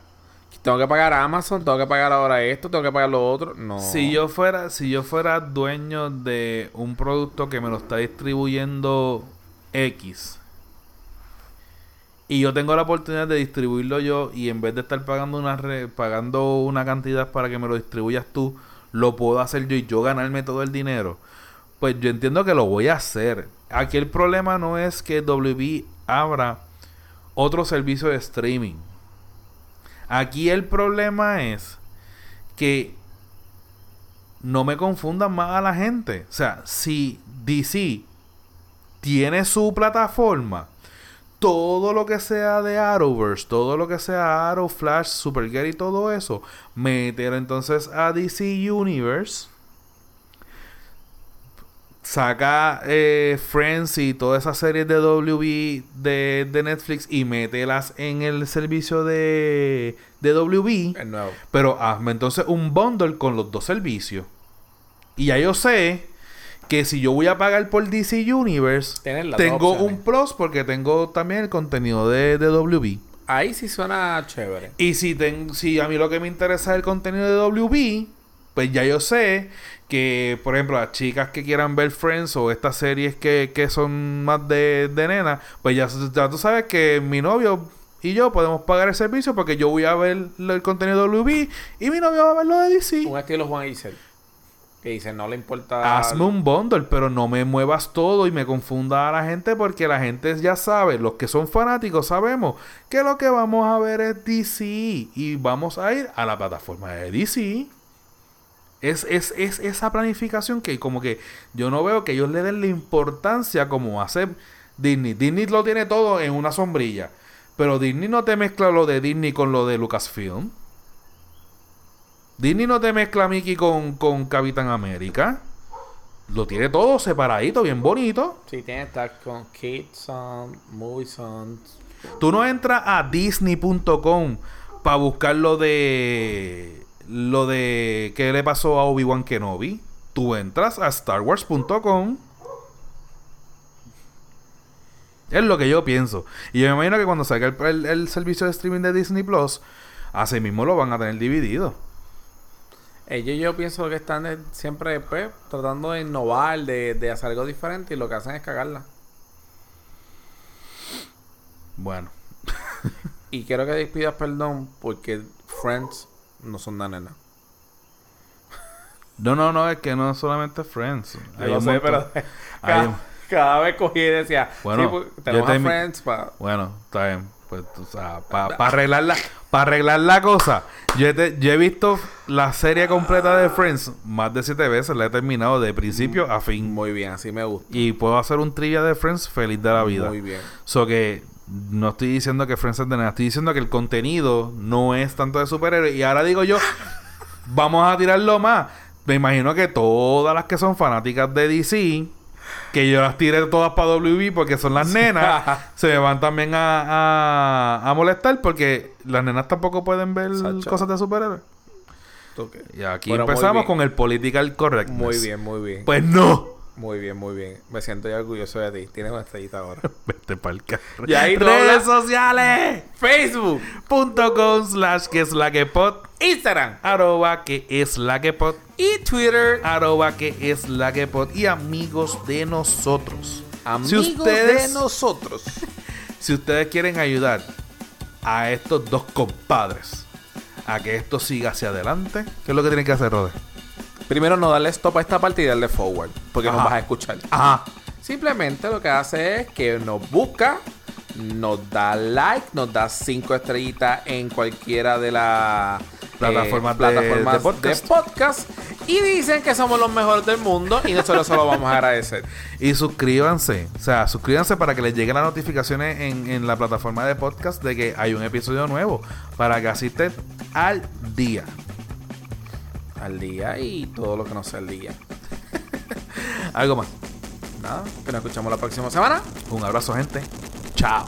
Tengo que pagar Amazon, tengo que pagar ahora esto, tengo que pagar lo otro. No. Si yo fuera, si yo fuera dueño de un producto que me lo está distribuyendo X y yo tengo la oportunidad de distribuirlo yo y en vez de estar pagando una re- pagando una cantidad para que me lo distribuyas tú, lo puedo hacer yo y yo ganarme todo el dinero. Pues yo entiendo que lo voy a hacer. Aquí el problema no es que WB abra otro servicio de streaming. Aquí el problema es que no me confundan más a la gente. O sea, si DC tiene su plataforma, todo lo que sea de Arrowverse, todo lo que sea Arrow, Flash, Supergirl y todo eso, meter entonces a DC Universe. Saca eh, Friends y todas esas series de WB de, de Netflix y mételas en el servicio de, de WB. Pero hazme entonces un bundle con los dos servicios. Y ya yo sé que si yo voy a pagar por DC Universe, tengo opciones. un plus porque tengo también el contenido de, de WB. Ahí sí suena chévere. Y si, ten- si a mí lo que me interesa es el contenido de WB, pues ya yo sé que, por ejemplo, las chicas que quieran ver Friends o estas series que, que son más de, de nena, pues ya, ya tú sabes que mi novio y yo podemos pagar el servicio porque yo voy a ver el contenido de WB y mi novio va a ver lo de DC. Un estilo Juan Isel. Que dice, no le importa. Hazme un bundle, pero no me muevas todo y me confunda a la gente porque la gente ya sabe, los que son fanáticos sabemos que lo que vamos a ver es DC y vamos a ir a la plataforma de DC. Es, es, es esa planificación que como que yo no veo que ellos le den la importancia como hace Disney. Disney lo tiene todo en una sombrilla, pero Disney no te mezcla lo de Disney con lo de Lucasfilm. Disney no te mezcla Mickey con, con Capitán América. Lo tiene todo separadito, bien bonito. Sí, tiene tag con Kids Son, Movie Son. Tú no entras a disney.com para buscar lo de lo de qué le pasó a Obi-Wan Kenobi. Tú entras a starwars.com. Es lo que yo pienso. Y yo me imagino que cuando salga el, el- el servicio de streaming de Disney Plus, así mismo lo van a tener dividido. Ellos yo pienso que están eh, siempre pues, tratando de innovar, de, de hacer algo diferente y lo que hacen es cagarla. Bueno. Y quiero que despidas perdón porque Friends no son de nena. No, no, no, es que no solamente Friends. Yo Hay lo un sé, pero cada, un- cada vez cogí y decía, Bueno, sí, pues, yo tenemos a Friends para... Bueno, está bien. Pues, o sea, para arreglar, la, pa arreglar la cosa, yo he, te- yo he visto la serie completa de Friends más de siete veces, la he terminado de principio a fin. Muy bien, así me gusta. Y puedo hacer un trivia de Friends feliz de la vida. Muy bien. So que no estoy diciendo que Friends es de nada, estoy diciendo que el contenido no es tanto de superhéroes. Y ahora digo yo, vamos a tirarlo más. Me imagino que todas las que son fanáticas de DC, que yo las tiré todas para WB porque son las nenas, se van también a, a, a molestar porque las nenas tampoco pueden ver cosas de superhéroes. Y aquí Bueno, empezamos con el political correctness. Muy bien, muy bien. Pues no. Muy bien, muy bien. Me siento ya orgulloso de ti. Tienes una estrellita ahora. Vete pa'l carro. Y ahí Redes sociales. Facebook, punto com slash que es la que pod Instagram arroba que es la que pod y Twitter. arroba que es la que pod y amigos de nosotros Amigos si ustedes de nosotros. si ustedes quieren ayudar a estos dos compadres a que esto siga hacia adelante ¿qué es lo que tienen que hacer Rode? Primero no darle stop a esta parte y darle forward. Porque nos Ajá. vas a escuchar. ajá Simplemente lo que hace es que nos busca, nos da like, nos da cinco estrellitas en cualquiera de las Plataformas eh, de- plataformas de podcast. de podcast. Y dicen que somos los mejores del mundo y nosotros se lo vamos a agradecer. y suscríbanse o sea suscríbanse para que les lleguen las notificaciones en, en la plataforma de podcast de que hay un episodio nuevo para que asisten al día Al día y todo lo que no sea al día. algo más Nada, que nos escuchamos la próxima semana. un abrazo gente chao